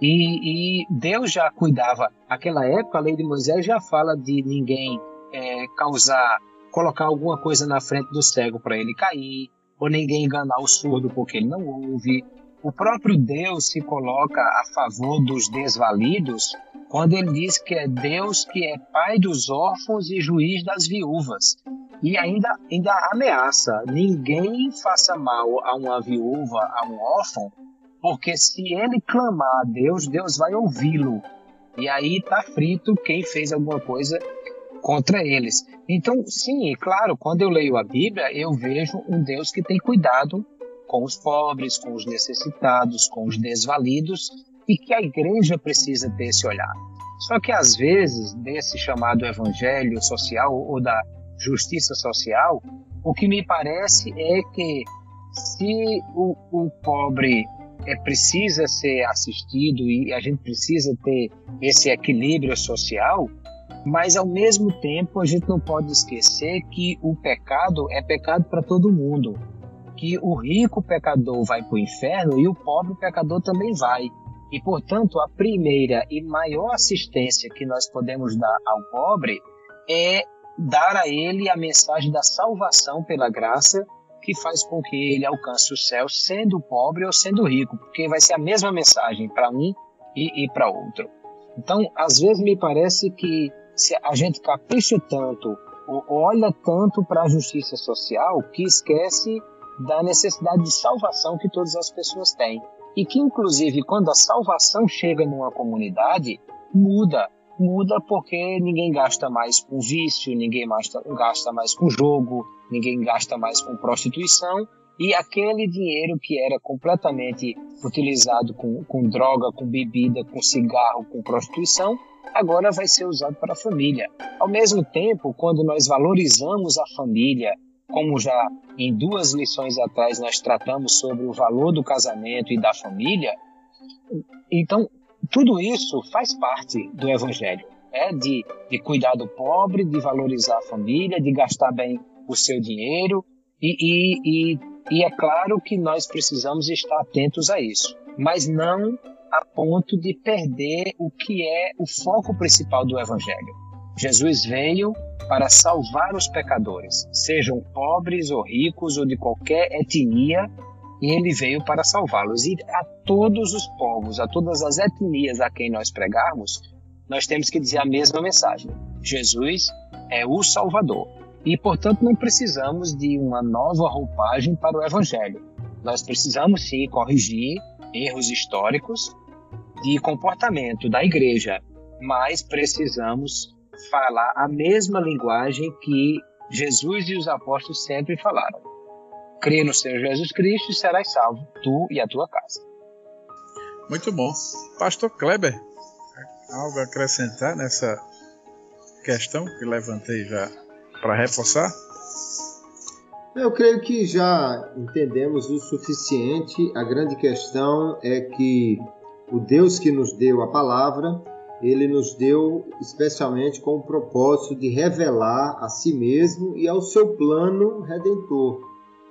E, e Deus já cuidava. Naquela época, a lei de Moisés já fala de ninguém é, causar, colocar alguma coisa na frente do cego para ele cair, ou ninguém enganar o surdo porque ele não ouve. O próprio Deus se coloca a favor dos desvalidos quando ele diz que é Deus que é pai dos órfãos e juiz das viúvas. E ainda, ainda ameaça: ninguém faça mal a uma viúva, a um órfão, porque se ele clamar a Deus, Deus vai ouvi-lo. E aí está frito quem fez alguma coisa contra eles. Então, sim, claro, quando eu leio a Bíblia, eu vejo um Deus que tem cuidado com os pobres, com os necessitados, com os desvalidos, e que a igreja precisa ter esse olhar. Só que às vezes, desse chamado evangelho social ou da justiça social, o que me parece é que se o, o pobre é, precisa ser assistido e a gente precisa ter esse equilíbrio social, mas ao mesmo tempo a gente não pode esquecer que o pecado é pecado para todo mundo, que o rico pecador vai para o inferno e o pobre pecador também vai. E, portanto, a primeira e maior assistência que nós podemos dar ao pobre é dar a ele a mensagem da salvação pela graça que faz com que ele alcance o céu sendo pobre ou sendo rico, porque vai ser a mesma mensagem para um e, e para outro. Então, às vezes me parece que se a gente capricha tanto, olha tanto para a justiça social, que esquece da necessidade de salvação que todas as pessoas têm. E que inclusive quando a salvação chega numa comunidade muda. Muda porque ninguém gasta mais com vício ninguém gasta mais com jogo ninguém gasta mais com prostituição. E aquele dinheiro que era completamente utilizado com, com droga, com bebida, com cigarro, com prostituição, agora vai ser usado para a família. Ao mesmo tempo, quando nós valorizamos a família, como já em duas lições atrás nós tratamos sobre o valor do casamento e da família, então tudo isso faz parte do Evangelho, é de, de cuidar do pobre, de valorizar a família, de gastar bem o seu dinheiro e, e, e, e é claro que nós precisamos estar atentos a isso, mas não a ponto de perder o que é o foco principal do Evangelho. Jesus veio para salvar os pecadores, sejam pobres ou ricos ou de qualquer etnia, ele veio para salvá-los. E a todos os povos, a todas as etnias a quem nós pregarmos, nós temos que dizer a mesma mensagem: Jesus é o Salvador. E, portanto, não precisamos de uma nova roupagem para o Evangelho. Nós precisamos sim corrigir erros históricos de comportamento da igreja, mas precisamos falar a mesma linguagem que Jesus e os apóstolos sempre falaram. Crê no Senhor Jesus Cristo e serás salvo, tu e a tua casa. Muito bom. Pastor Kleber, algo a acrescentar nessa questão que levantei já para reforçar? Eu creio que já entendemos o suficiente. A grande questão é que o Deus que nos deu a palavra ele nos deu especialmente com o propósito de revelar a si mesmo e ao seu plano redentor.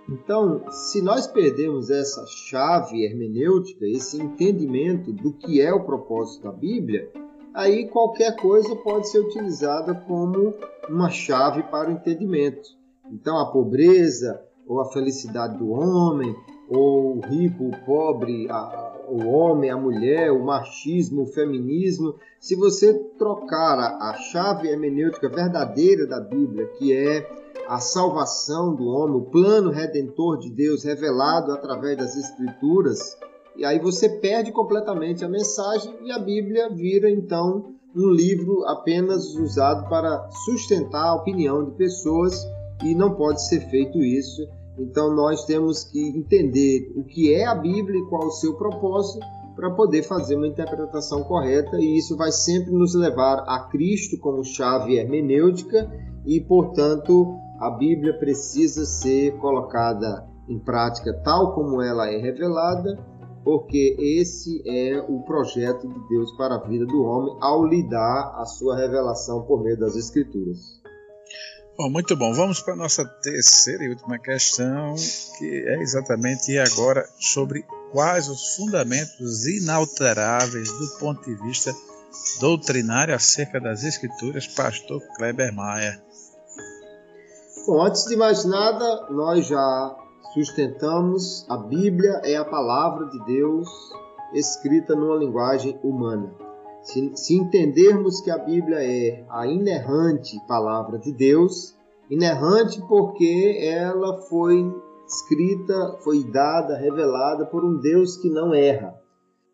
Então, se nós perdemos essa chave hermenêutica, esse entendimento do que é o propósito da Bíblia, aí qualquer coisa pode ser utilizada como uma chave para o entendimento. Então, a pobreza ou a felicidade do homem, ou o rico, o pobre, a, o homem, a mulher, o machismo, o feminismo, se você trocar a, a chave hermenêutica verdadeira da Bíblia, que é a salvação do homem, o plano redentor de Deus revelado através das Escrituras, e aí você perde completamente a mensagem e a Bíblia vira então um livro apenas usado para sustentar a opinião de pessoas e não pode ser feito isso. Então nós temos que entender o que é a Bíblia e qual o seu propósito para poder fazer uma interpretação correta, e isso vai sempre nos levar a Cristo como chave hermenêutica, e portanto a Bíblia precisa ser colocada em prática tal como ela é revelada, porque esse é o projeto de Deus para a vida do homem ao lhe dar a sua revelação por meio das Escrituras. Bom, muito bom. Vamos para a nossa terceira e última questão, que é exatamente agora sobre quais os fundamentos inalteráveis do ponto de vista doutrinário acerca das Escrituras, Pastor Kleber Maia. Bom, antes de mais nada, nós já sustentamos a Bíblia é a palavra de Deus escrita numa linguagem humana. Se, se, entendermos que a Bíblia é a inerrante palavra de Deus, inerrante porque ela foi escrita, foi dada, revelada por um Deus que não erra.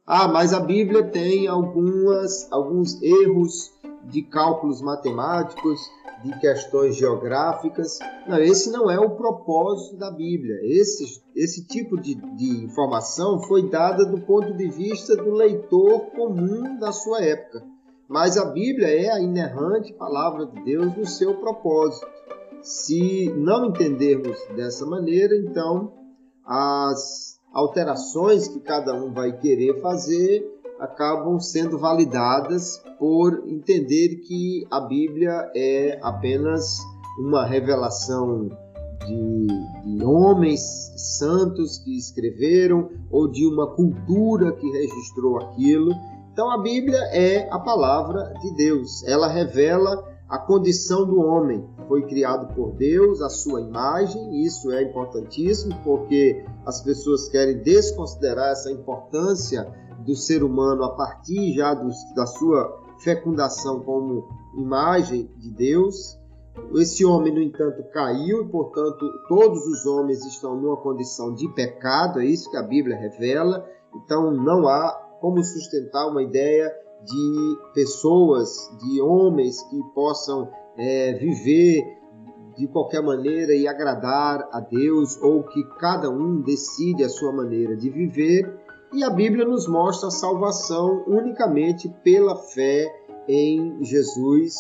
Ah, mas a Bíblia tem algumas, alguns erros de cálculos matemáticos, de questões geográficas. Não, esse não é o propósito da Bíblia. Esse, esse tipo de, de informação foi dada do ponto de vista do leitor comum da sua época. Mas a Bíblia é a inerrante palavra de Deus no seu propósito. Se não entendermos dessa maneira, então as alterações que cada um vai querer fazer acabam sendo validadas por entender que a Bíblia é apenas uma revelação de, de, homens santos que escreveram ou de uma cultura que registrou aquilo. Então a Bíblia é a palavra de Deus. Ela revela a condição do homem. Foi criado por Deus, a sua imagem. Isso é importantíssimo porque as pessoas querem desconsiderar essa importância do ser humano a partir já do, da sua fecundação como imagem de Deus. Esse homem, no entanto, caiu e, portanto, todos os homens estão numa condição de pecado, é isso que a Bíblia revela. Então, não há como sustentar uma ideia de pessoas, de homens que possam é, viver de qualquer maneira e agradar a Deus, ou que cada um decide a sua maneira de viver e a Bíblia nos mostra a salvação unicamente pela fé em Jesus.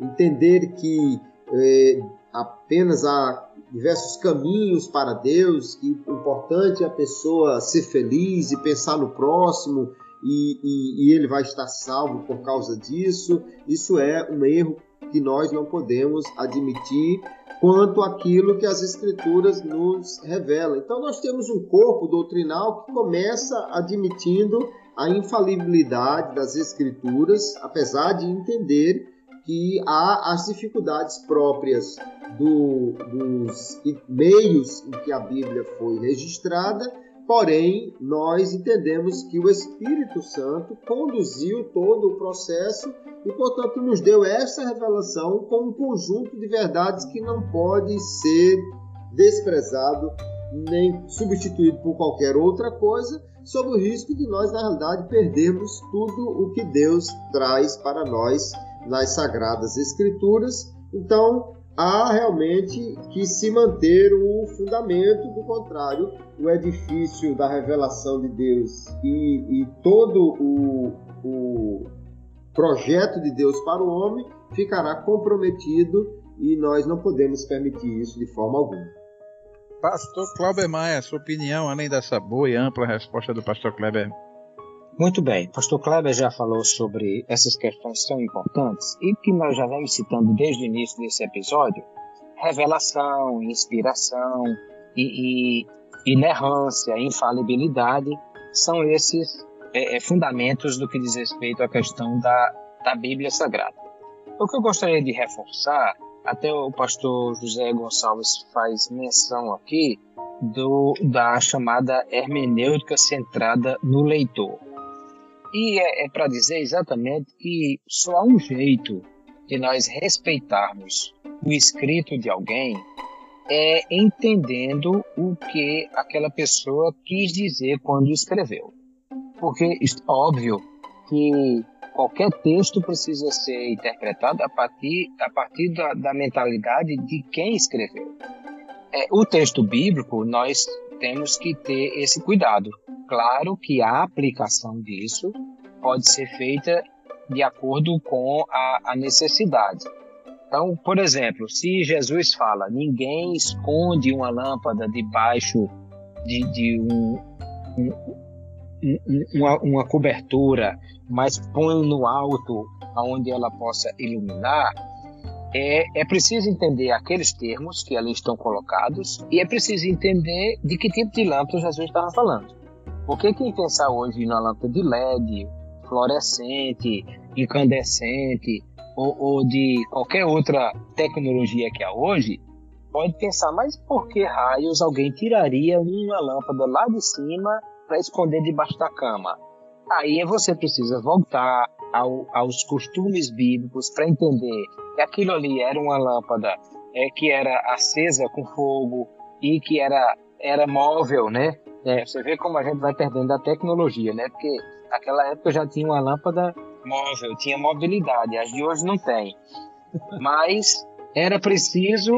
Entender que é, apenas há diversos caminhos para Deus, que o importante é a pessoa ser feliz e pensar no próximo e, e, e ele vai estar salvo por causa disso. Isso é um erro que nós não podemos admitir quanto àquilo que as Escrituras nos revelam. Então, nós temos um corpo doutrinal que começa admitindo a infalibilidade das Escrituras, apesar de entender que há as dificuldades próprias do, dos meios em que a Bíblia foi registrada Porém, nós entendemos que o Espírito Santo conduziu todo o processo e, portanto, nos deu essa revelação com um conjunto de verdades que não pode ser desprezado nem substituído por qualquer outra coisa, sob o risco de nós, na realidade, perdermos tudo o que Deus traz para nós nas Sagradas Escrituras. Então, há realmente que se manter o fundamento, do contrário, o edifício da revelação de Deus e, e todo o, o projeto de Deus para o homem ficará comprometido e nós não podemos permitir isso de forma alguma. Pastor Kleber Maia, sua opinião, além dessa boa e ampla resposta do pastor Kleber? Muito bem, pastor Kleber já falou sobre essas questões tão importantes e que nós já vamos citando desde o início desse episódio, revelação, inspiração e, e inerrância, infalibilidade, são esses é, é, fundamentos do que diz respeito à questão da, da Bíblia Sagrada. O que eu gostaria de reforçar, até o pastor José Gonçalves faz menção aqui, do, da chamada hermenêutica centrada no leitor. E é, é para dizer exatamente que só há um jeito de nós respeitarmos o escrito de alguém é entendendo o que aquela pessoa quis dizer quando escreveu. Porque, óbvio, que qualquer texto precisa ser interpretado a partir, a partir da, da mentalidade de quem escreveu. É, o texto bíblico, nós temos que ter esse cuidado. Claro que a aplicação disso pode ser feita de acordo com a, a necessidade. Então, por exemplo, se Jesus fala, ninguém esconde uma lâmpada debaixo de, de um, um, uma, uma, cobertura, mas põe no alto onde ela possa iluminar, é, é preciso entender aqueles termos que ali estão colocados e é preciso entender de que tipo de lâmpada Jesus estava falando. Porque quem pensar hoje na lâmpada de LED, fluorescente, incandescente ou, ou de qualquer outra tecnologia que há hoje, pode pensar, mas por que raios alguém tiraria uma lâmpada lá de cima para esconder debaixo da cama? Aí você precisa voltar ao, aos costumes bíblicos para entender que aquilo ali era uma lâmpada é, que era acesa com fogo e que era, era móvel, né? É, você vê como a gente vai perdendo a tecnologia, né? Porque naquela época já tinha uma lâmpada móvel, tinha mobilidade, as de hoje não tem. Mas era preciso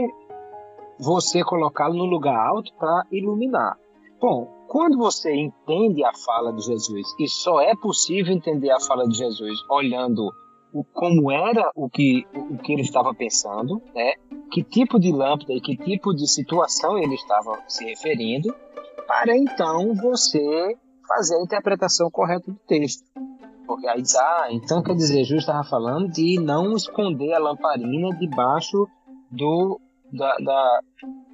você colocá-lo no lugar alto para iluminar. Bom, quando você entende a fala de Jesus, e só é possível entender a fala de Jesus olhando o, como era o que, o que ele estava pensando, né? que tipo de lâmpada e que tipo de situação ele estava se referindo, para então você fazer a interpretação correta do texto. Porque aí diz, ah, então quer dizer, Jesus estava falando de não esconder a lamparina debaixo do, da, da,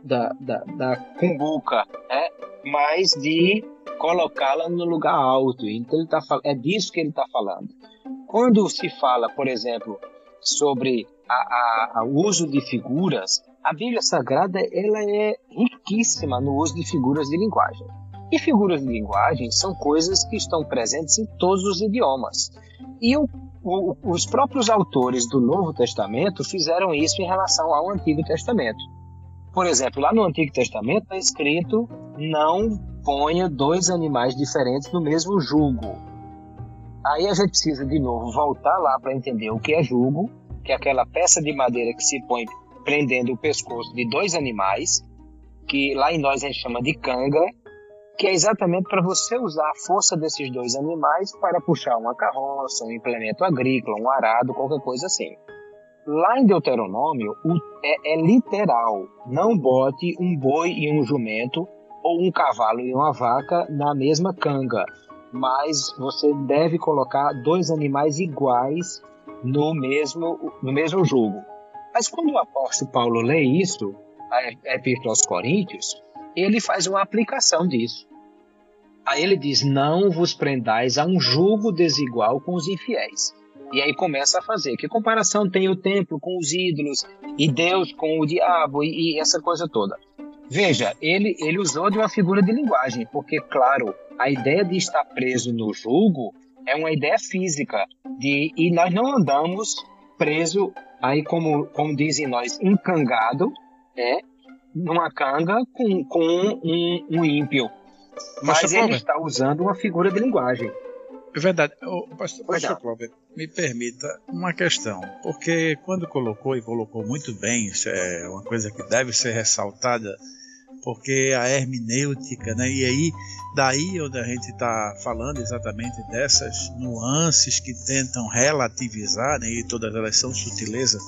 da, da, da cumbuca, né? mas de colocá-la no lugar alto. Então ele tá, é disso que ele está falando. Quando se fala, por exemplo, sobre o uso de figuras, a Bíblia Sagrada ela é riquíssima no uso de figuras de linguagem. E figuras de linguagem são coisas que estão presentes em todos os idiomas. E o, o, os próprios autores do Novo Testamento fizeram isso em relação ao Antigo Testamento. Por exemplo, lá no Antigo Testamento está escrito: não ponha dois animais diferentes no mesmo jugo. Aí a gente precisa de novo voltar lá para entender o que é jugo, que é aquela peça de madeira que se põe prendendo o pescoço de dois animais, que lá em nós a gente chama de canga, que é exatamente para você usar a força desses dois animais para puxar uma carroça, um implemento agrícola, um arado, qualquer coisa assim. Lá em Deuteronômio é, é literal: não bote um boi e um jumento ou um cavalo e uma vaca na mesma canga, mas você deve colocar dois animais iguais no mesmo, no mesmo jugo. Mas quando o apóstolo Paulo lê isso, a Epístola aos Coríntios, ele faz uma aplicação disso. Aí ele diz: Não vos prendais a um jugo desigual com os infiéis. E aí começa a fazer. Que comparação tem o templo com os ídolos e Deus com o diabo e, e essa coisa toda? Veja, ele, ele usou de uma figura de linguagem, porque, claro, a ideia de estar preso no jugo é uma ideia física. De, e nós não andamos preso, aí como, como dizem nós, encangado, é, numa canga com, com um, um ímpio. Mas ele está usando uma figura de linguagem. É verdade. O pastor, pastor Cláudio, me permita uma questão, porque quando colocou e colocou muito bem, isso é uma coisa que deve ser ressaltada, porque a hermenêutica, né? E aí, daí onde a gente está falando exatamente dessas nuances que tentam relativizar, né? E todas elas são sutilezas.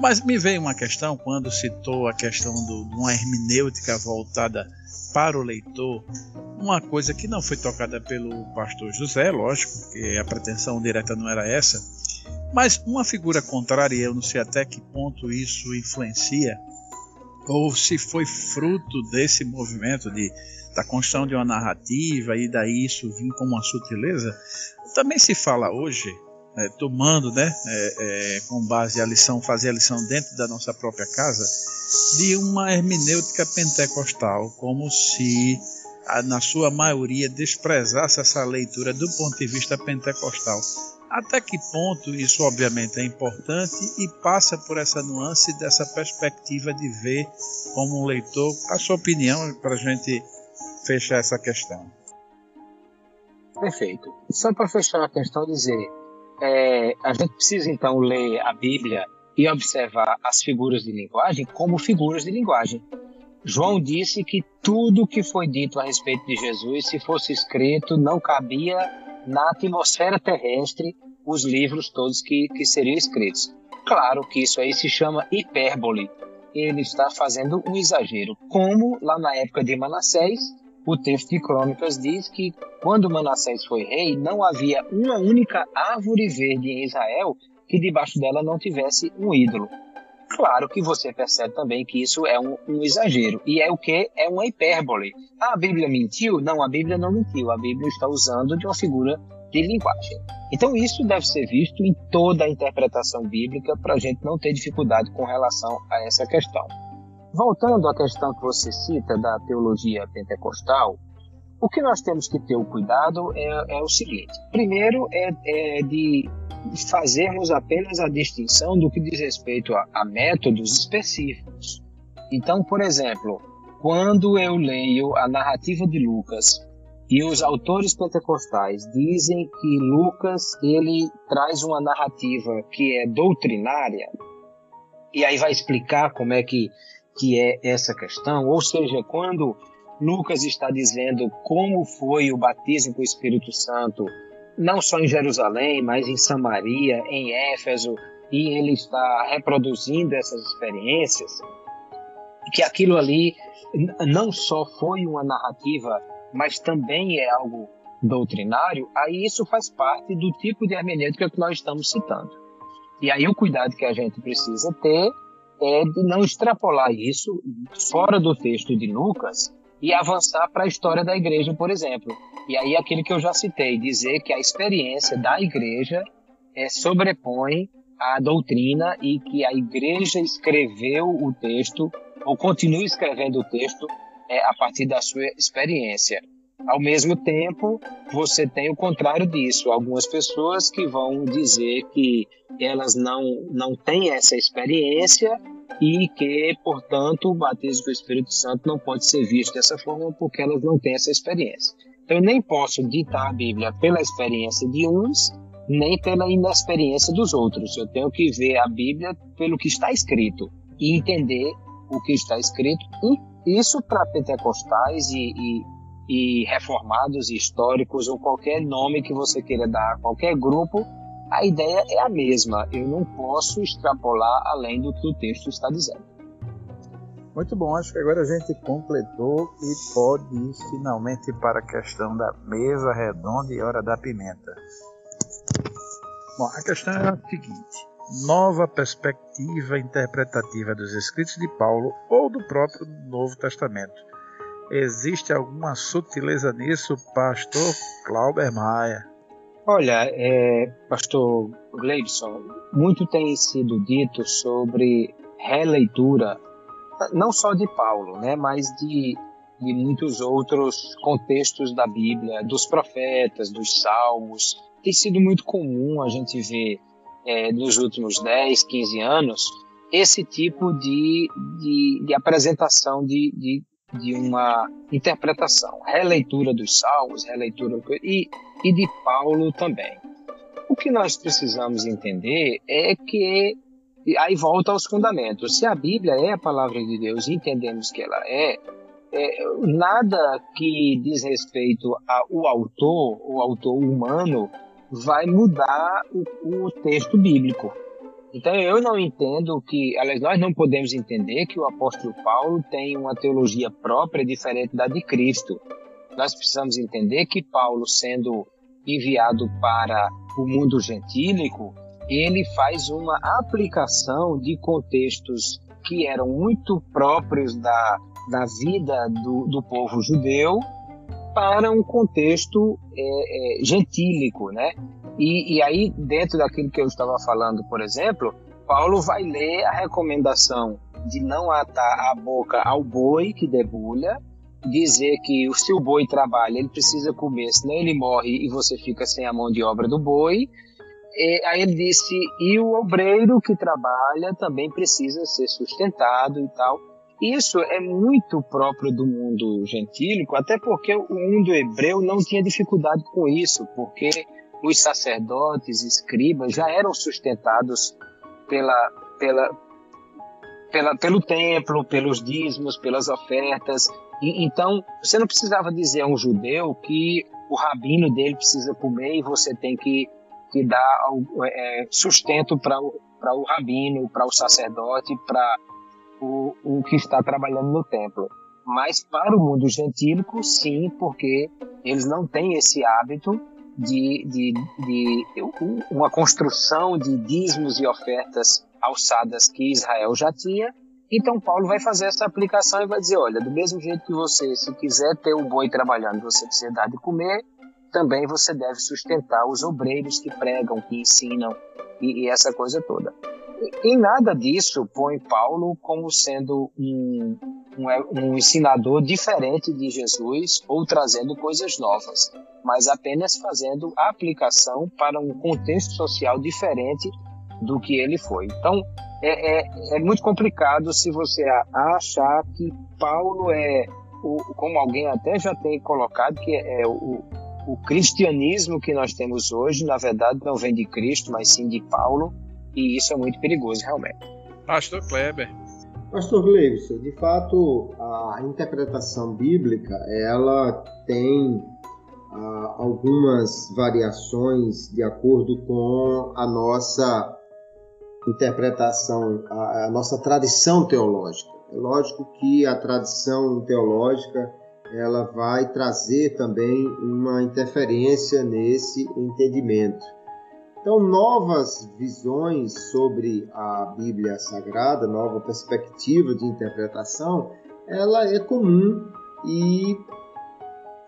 Mas me veio uma questão quando citou a questão do, de uma hermenêutica voltada para o leitor uma coisa que não foi tocada pelo pastor José, lógico, que a pretensão direta não era essa, mas uma figura contrária, eu não sei até que ponto isso influencia, ou se foi fruto desse movimento de, da construção de uma narrativa e daí isso vir como uma sutileza, também se fala hoje, é, tomando né, é, é, com base a lição, fazer a lição dentro da nossa própria casa, de uma hermenêutica pentecostal, como se na sua maioria desprezasse essa leitura do ponto de vista pentecostal. Até que ponto isso obviamente é importante e passa por essa nuance dessa perspectiva de ver como um leitor a sua opinião para a gente fechar essa questão. Perfeito. Só para fechar a questão dizer é, a gente precisa então ler a Bíblia e observar as figuras de linguagem como figuras de linguagem. João disse que tudo que foi dito a respeito de Jesus, se fosse escrito, não cabia na atmosfera terrestre os livros todos que, que seriam escritos. Claro que isso aí se chama hipérbole. Ele está fazendo um exagero. Como lá na época de Manassés, o texto de Crônicas diz que quando Manassés foi rei, não havia uma única árvore verde em Israel que debaixo dela não tivesse um ídolo. Claro que você percebe também que isso é um, um, exagero. E é o que? É uma hipérbole. Ah, a Bíblia mentiu? Não, a Bíblia não mentiu. A Bíblia está usando de uma figura de linguagem. Então, isso deve ser visto em toda a interpretação bíblica para a gente não ter dificuldade com relação a essa questão. Voltando à questão que você cita da teologia pentecostal, o que nós temos que ter o cuidado é, é o seguinte: primeiro, é, é, de fazermos apenas a distinção do que diz respeito a, a métodos específicos. Então, por exemplo, quando eu leio a narrativa de Lucas e os autores pentecostais dizem que Lucas ele traz uma narrativa que é doutrinária e aí vai explicar como é que que é essa questão, ou seja, quando Lucas está dizendo como foi o batismo com o Espírito Santo, não só em Jerusalém, mas em Samaria, em Éfeso, e ele está reproduzindo essas experiências, que aquilo ali não só foi uma narrativa, mas também é algo doutrinário, aí isso faz parte do tipo de hermenêutica que nós estamos citando. E aí o cuidado que a gente precisa ter é de não extrapolar isso fora do texto de Lucas e avançar para a história da igreja, por exemplo. E aí aquilo que eu já citei, dizer que a experiência da igreja é, sobrepõe a doutrina e que a igreja escreveu o texto ou continua escrevendo o texto é, a partir da sua experiência. Ao mesmo tempo, você tem o contrário disso. Algumas pessoas que vão dizer que elas não, não têm essa experiência e que, portanto, o batismo com o Espírito Santo não pode ser visto dessa forma porque elas não têm essa experiência. Então, eu nem posso ditar a Bíblia pela experiência de uns, nem pela inexperiência dos outros. Eu tenho que ver a Bíblia pelo que está escrito e entender o que está escrito. E isso para pentecostais e, e e reformados e históricos ou qualquer nome que você queira dar a qualquer grupo, a ideia é a mesma. Eu não posso extrapolar além do que o texto está dizendo. Muito bom, acho que agora a gente completou e pode ir finalmente para a questão da mesa redonda e hora da pimenta. Bom, a questão é a seguinte: nova perspectiva interpretativa dos escritos de Paulo ou do próprio Novo Testamento Existe alguma sutileza nisso, pastor Clauber Maia? Olha, é, pastor Gleibson, muito tem sido dito sobre releitura, não só de Paulo, né, mas de, de muitos outros contextos da Bíblia, dos profetas, dos salmos. Tem sido muito comum a gente ver é, nos últimos 10, 15 anos esse tipo de, de, de apresentação de, de de uma interpretação, releitura dos salmos, releitura e, e de Paulo também. O que nós precisamos entender é que aí volta aos fundamentos. Se a Bíblia é a palavra de Deus entendemos que ela é, é nada que diz respeito ao autor, o autor humano, vai mudar o, o texto bíblico. Então eu não entendo que, aliás, nós não podemos entender que o apóstolo Paulo tem uma teologia própria diferente da de Cristo. Nós precisamos entender que Paulo, sendo enviado para o mundo gentílico, ele faz uma aplicação de contextos que eram muito próprios da, da vida do, do povo judeu para um contexto é, é, gentílico, né? E, e aí, dentro daquilo que eu estava falando, por exemplo, Paulo vai ler a recomendação de não atar a boca ao boi que debulha, dizer que se o boi trabalha, ele precisa comer, senão ele morre e você fica sem a mão de obra do boi. E, aí ele disse, e o obreiro que trabalha também precisa ser sustentado e tal. Isso é muito próprio do mundo gentílico, até porque o mundo hebreu não tinha dificuldade com isso, porque os sacerdotes, escribas, já eram sustentados pela, pela, pela, pelo templo, pelos dízimos, pelas ofertas. E, então, você não precisava dizer a um judeu que o rabino dele precisa comer e você tem que, que dar é, sustento para o, o rabino, para o sacerdote, para o, o que está trabalhando no templo. Mas para o mundo gentílico, sim, porque eles não têm esse hábito de, de, de uma construção de dízimos e ofertas alçadas que Israel já tinha. Então Paulo vai fazer essa aplicação e vai dizer, olha, do mesmo jeito que você, se quiser ter o boi trabalhando, você precisa dar de comer, também você deve sustentar os obreiros que pregam, que ensinam e, e essa coisa toda. E, e nada disso põe Paulo como sendo um, um, um ensinador diferente de Jesus ou trazendo coisas novas, mas apenas fazendo aplicação para um contexto social diferente do que ele foi. Então, é, é, é muito complicado se você achar que Paulo é, o, como alguém até já tem colocado, que é, é o, o cristianismo que nós temos hoje, na verdade, não vem de Cristo, mas sim de Paulo, e isso é muito perigoso, realmente. Pastor Kleber. Pastor Gleibson, de fato, a interpretação bíblica, ela tem ah, algumas variações de acordo com a nossa interpretação, a, a nossa tradição teológica. É lógico que a tradição teológica ela vai trazer também uma interferência nesse entendimento. Então, novas visões sobre a Bíblia Sagrada, nova perspectiva de interpretação, ela é comum e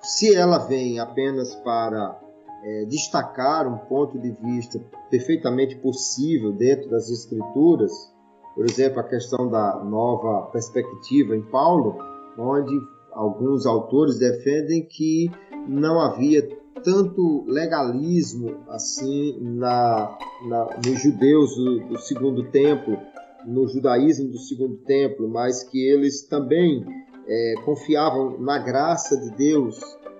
se ela vem apenas para é, destacar um ponto de vista perfeitamente possível dentro das Escrituras, por exemplo, a questão da nova perspectiva em Paulo, onde alguns autores defendem que não havia tanto legalismo assim na, na nos judeus do, do, segundo templo, no judaísmo do segundo templo, mas que eles também é, confiavam na graça de Deus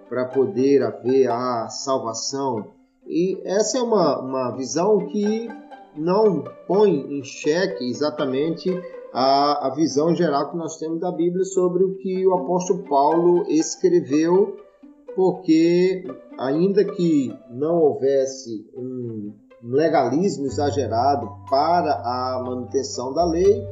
para poder haver a salvação. E essa é uma, uma visão que não põe em xeque exatamente a, a visão geral que nós temos da Bíblia sobre o que o apóstolo Paulo escreveu, porque ainda que não houvesse um legalismo exagerado para a manutenção da lei,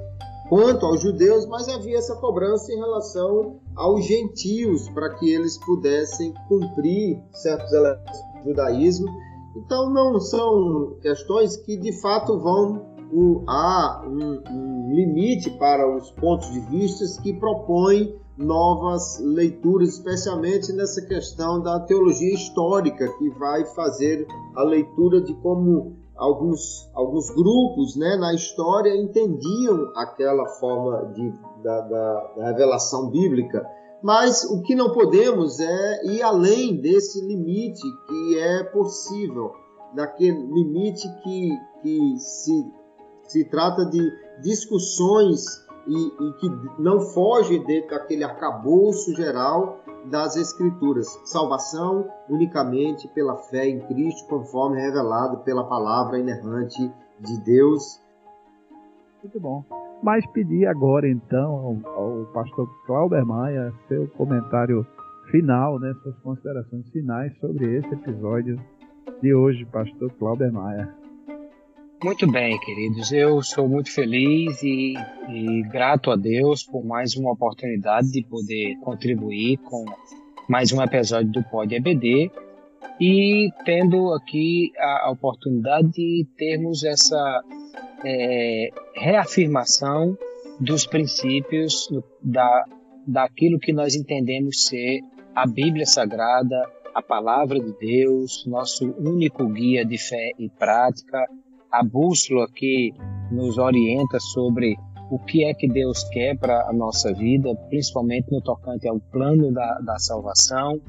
quanto aos judeus, mas havia essa cobrança em relação aos gentios para que eles pudessem cumprir certos elementos do judaísmo. Então não são questões que de fato vão há um, um limite para os pontos de vista que propõem novas leituras, especialmente nessa questão da teologia histórica, que vai fazer a leitura de como alguns, alguns grupos né, na história entendiam aquela forma de, da, da, da revelação bíblica. Mas o que não podemos é ir além desse limite que é possível, daquele limite que, que se, se trata de discussões e, e que não foge dentro daquele arcabouço geral das Escrituras. Salvação unicamente pela fé em Cristo, conforme revelado pela palavra inerrante de Deus. Muito bom. Mas pedir agora então ao, ao pastor Clauber Maia seu comentário final, né, suas considerações finais sobre esse episódio de hoje, pastor Clauber Maia. Muito bem, queridos. Eu sou muito feliz e, e, grato a Deus por mais uma oportunidade de poder contribuir com mais um episódio do Pod EBD e tendo aqui a oportunidade de termos essa é, reafirmação dos princípios da, daquilo que nós entendemos ser a Bíblia Sagrada, a Palavra de Deus, nosso único guia de fé e prática a bússola que nos orienta sobre o que é que Deus quer para a nossa vida, principalmente no tocante ao plano da, da salvação,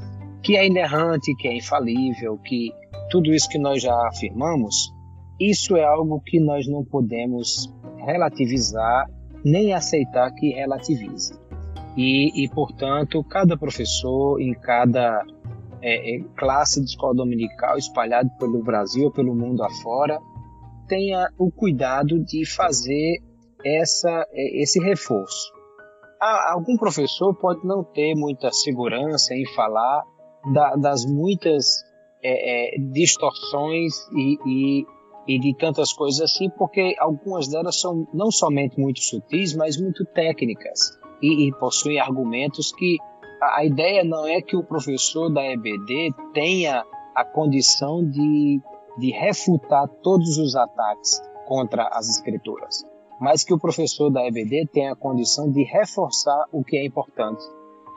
que é inerrante, que é infalível, que tudo isso que nós já afirmamos, isso é algo que nós não podemos relativizar nem aceitar que relativize. E, e portanto, cada professor, em cada é, é, classe de escola dominical espalhado pelo Brasil pelo mundo afora tenha o cuidado de fazer essa, é, esse reforço. algum professor pode não ter muita segurança em falar da, das muitas é, é, distorções e, e, e, de tantas coisas assim, porque algumas delas são não somente muito sutis, mas muito técnicas e, e possuem argumentos que a ideia não é que o professor da EBD tenha a condição de, de refutar todos os ataques contra as escrituras, mas que o professor da EBD tenha a condição de reforçar o que é importante,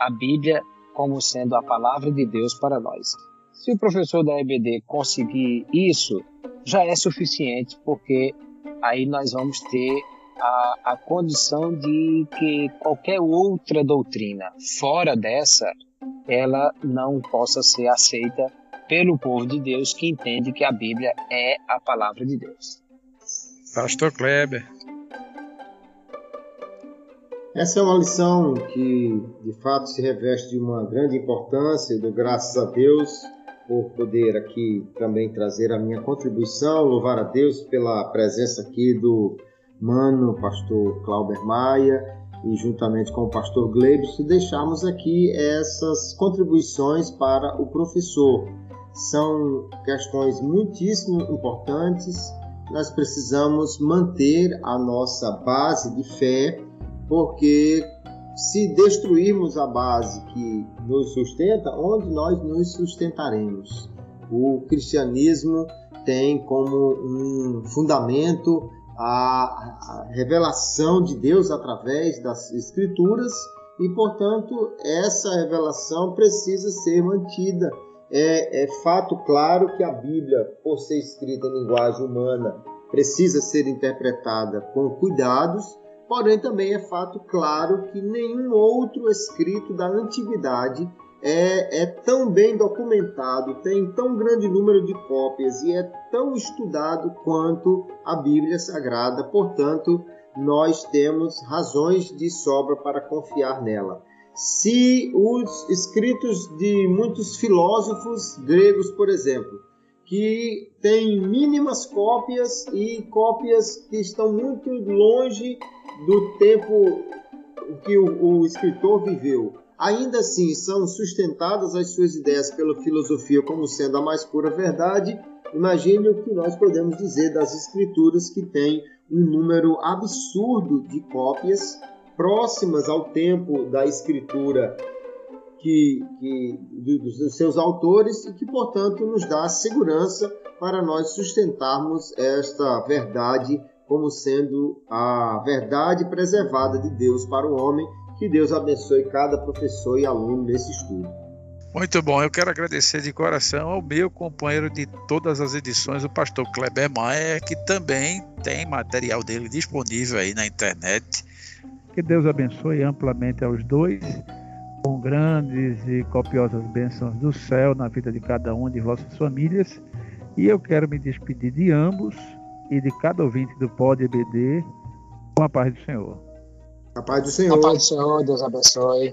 a Bíblia como sendo a palavra de Deus para nós. Se o professor da EBD conseguir isso, já é suficiente, porque aí nós vamos ter a, a condição de que qualquer outra doutrina fora dessa ela não possa ser aceita pelo povo de Deus que entende que a Bíblia é a palavra de Deus. Pastor Kleber. Essa é uma lição que de fato se reveste de uma grande importância, do graças a Deus por poder aqui também trazer a minha contribuição, louvar a Deus pela presença aqui do Mano, pastor Clauber Maia e juntamente com o pastor Gleibson, deixamos aqui essas contribuições para o professor. São questões muitíssimo importantes. Nós precisamos manter a nossa base de fé, porque se destruirmos a base que nos sustenta, onde nós nos sustentaremos? O cristianismo tem como um fundamento a, revelação de Deus através das Escrituras e, portanto, essa revelação precisa ser mantida. É, é fato claro que a Bíblia, por ser escrita em linguagem humana, precisa ser interpretada com cuidados, porém também é fato claro que nenhum outro escrito da antiguidade é, é, tão bem documentado, tem tão grande número de cópias e é tão estudado quanto a Bíblia Sagrada, portanto, nós temos razões de sobra para confiar nela. Se os escritos de muitos filósofos gregos, por exemplo, que têm mínimas cópias e cópias que estão muito longe do tempo que o, o escritor viveu, ainda assim são sustentadas as suas ideias pela filosofia como sendo a mais pura verdade, imagine o que nós podemos dizer das escrituras que têm um número absurdo de cópias próximas ao tempo da escritura que, que dos, dos seus autores e que, portanto, nos dá segurança para nós sustentarmos esta verdade como sendo a verdade preservada de Deus para o homem que Deus abençoe cada professor e aluno nesse estudo. Muito bom, eu quero agradecer de coração ao meu companheiro de todas as edições, o pastor Kleber Maia, que também tem material dele disponível aí na internet. Que Deus abençoe amplamente aos dois, com grandes e copiosas bênçãos do céu na vida de cada um de vossas famílias. E eu quero me despedir de ambos e de cada ouvinte do Pod EBD com a paz do Senhor. A paz do Senhor. A paz do Senhor, Deus abençoe.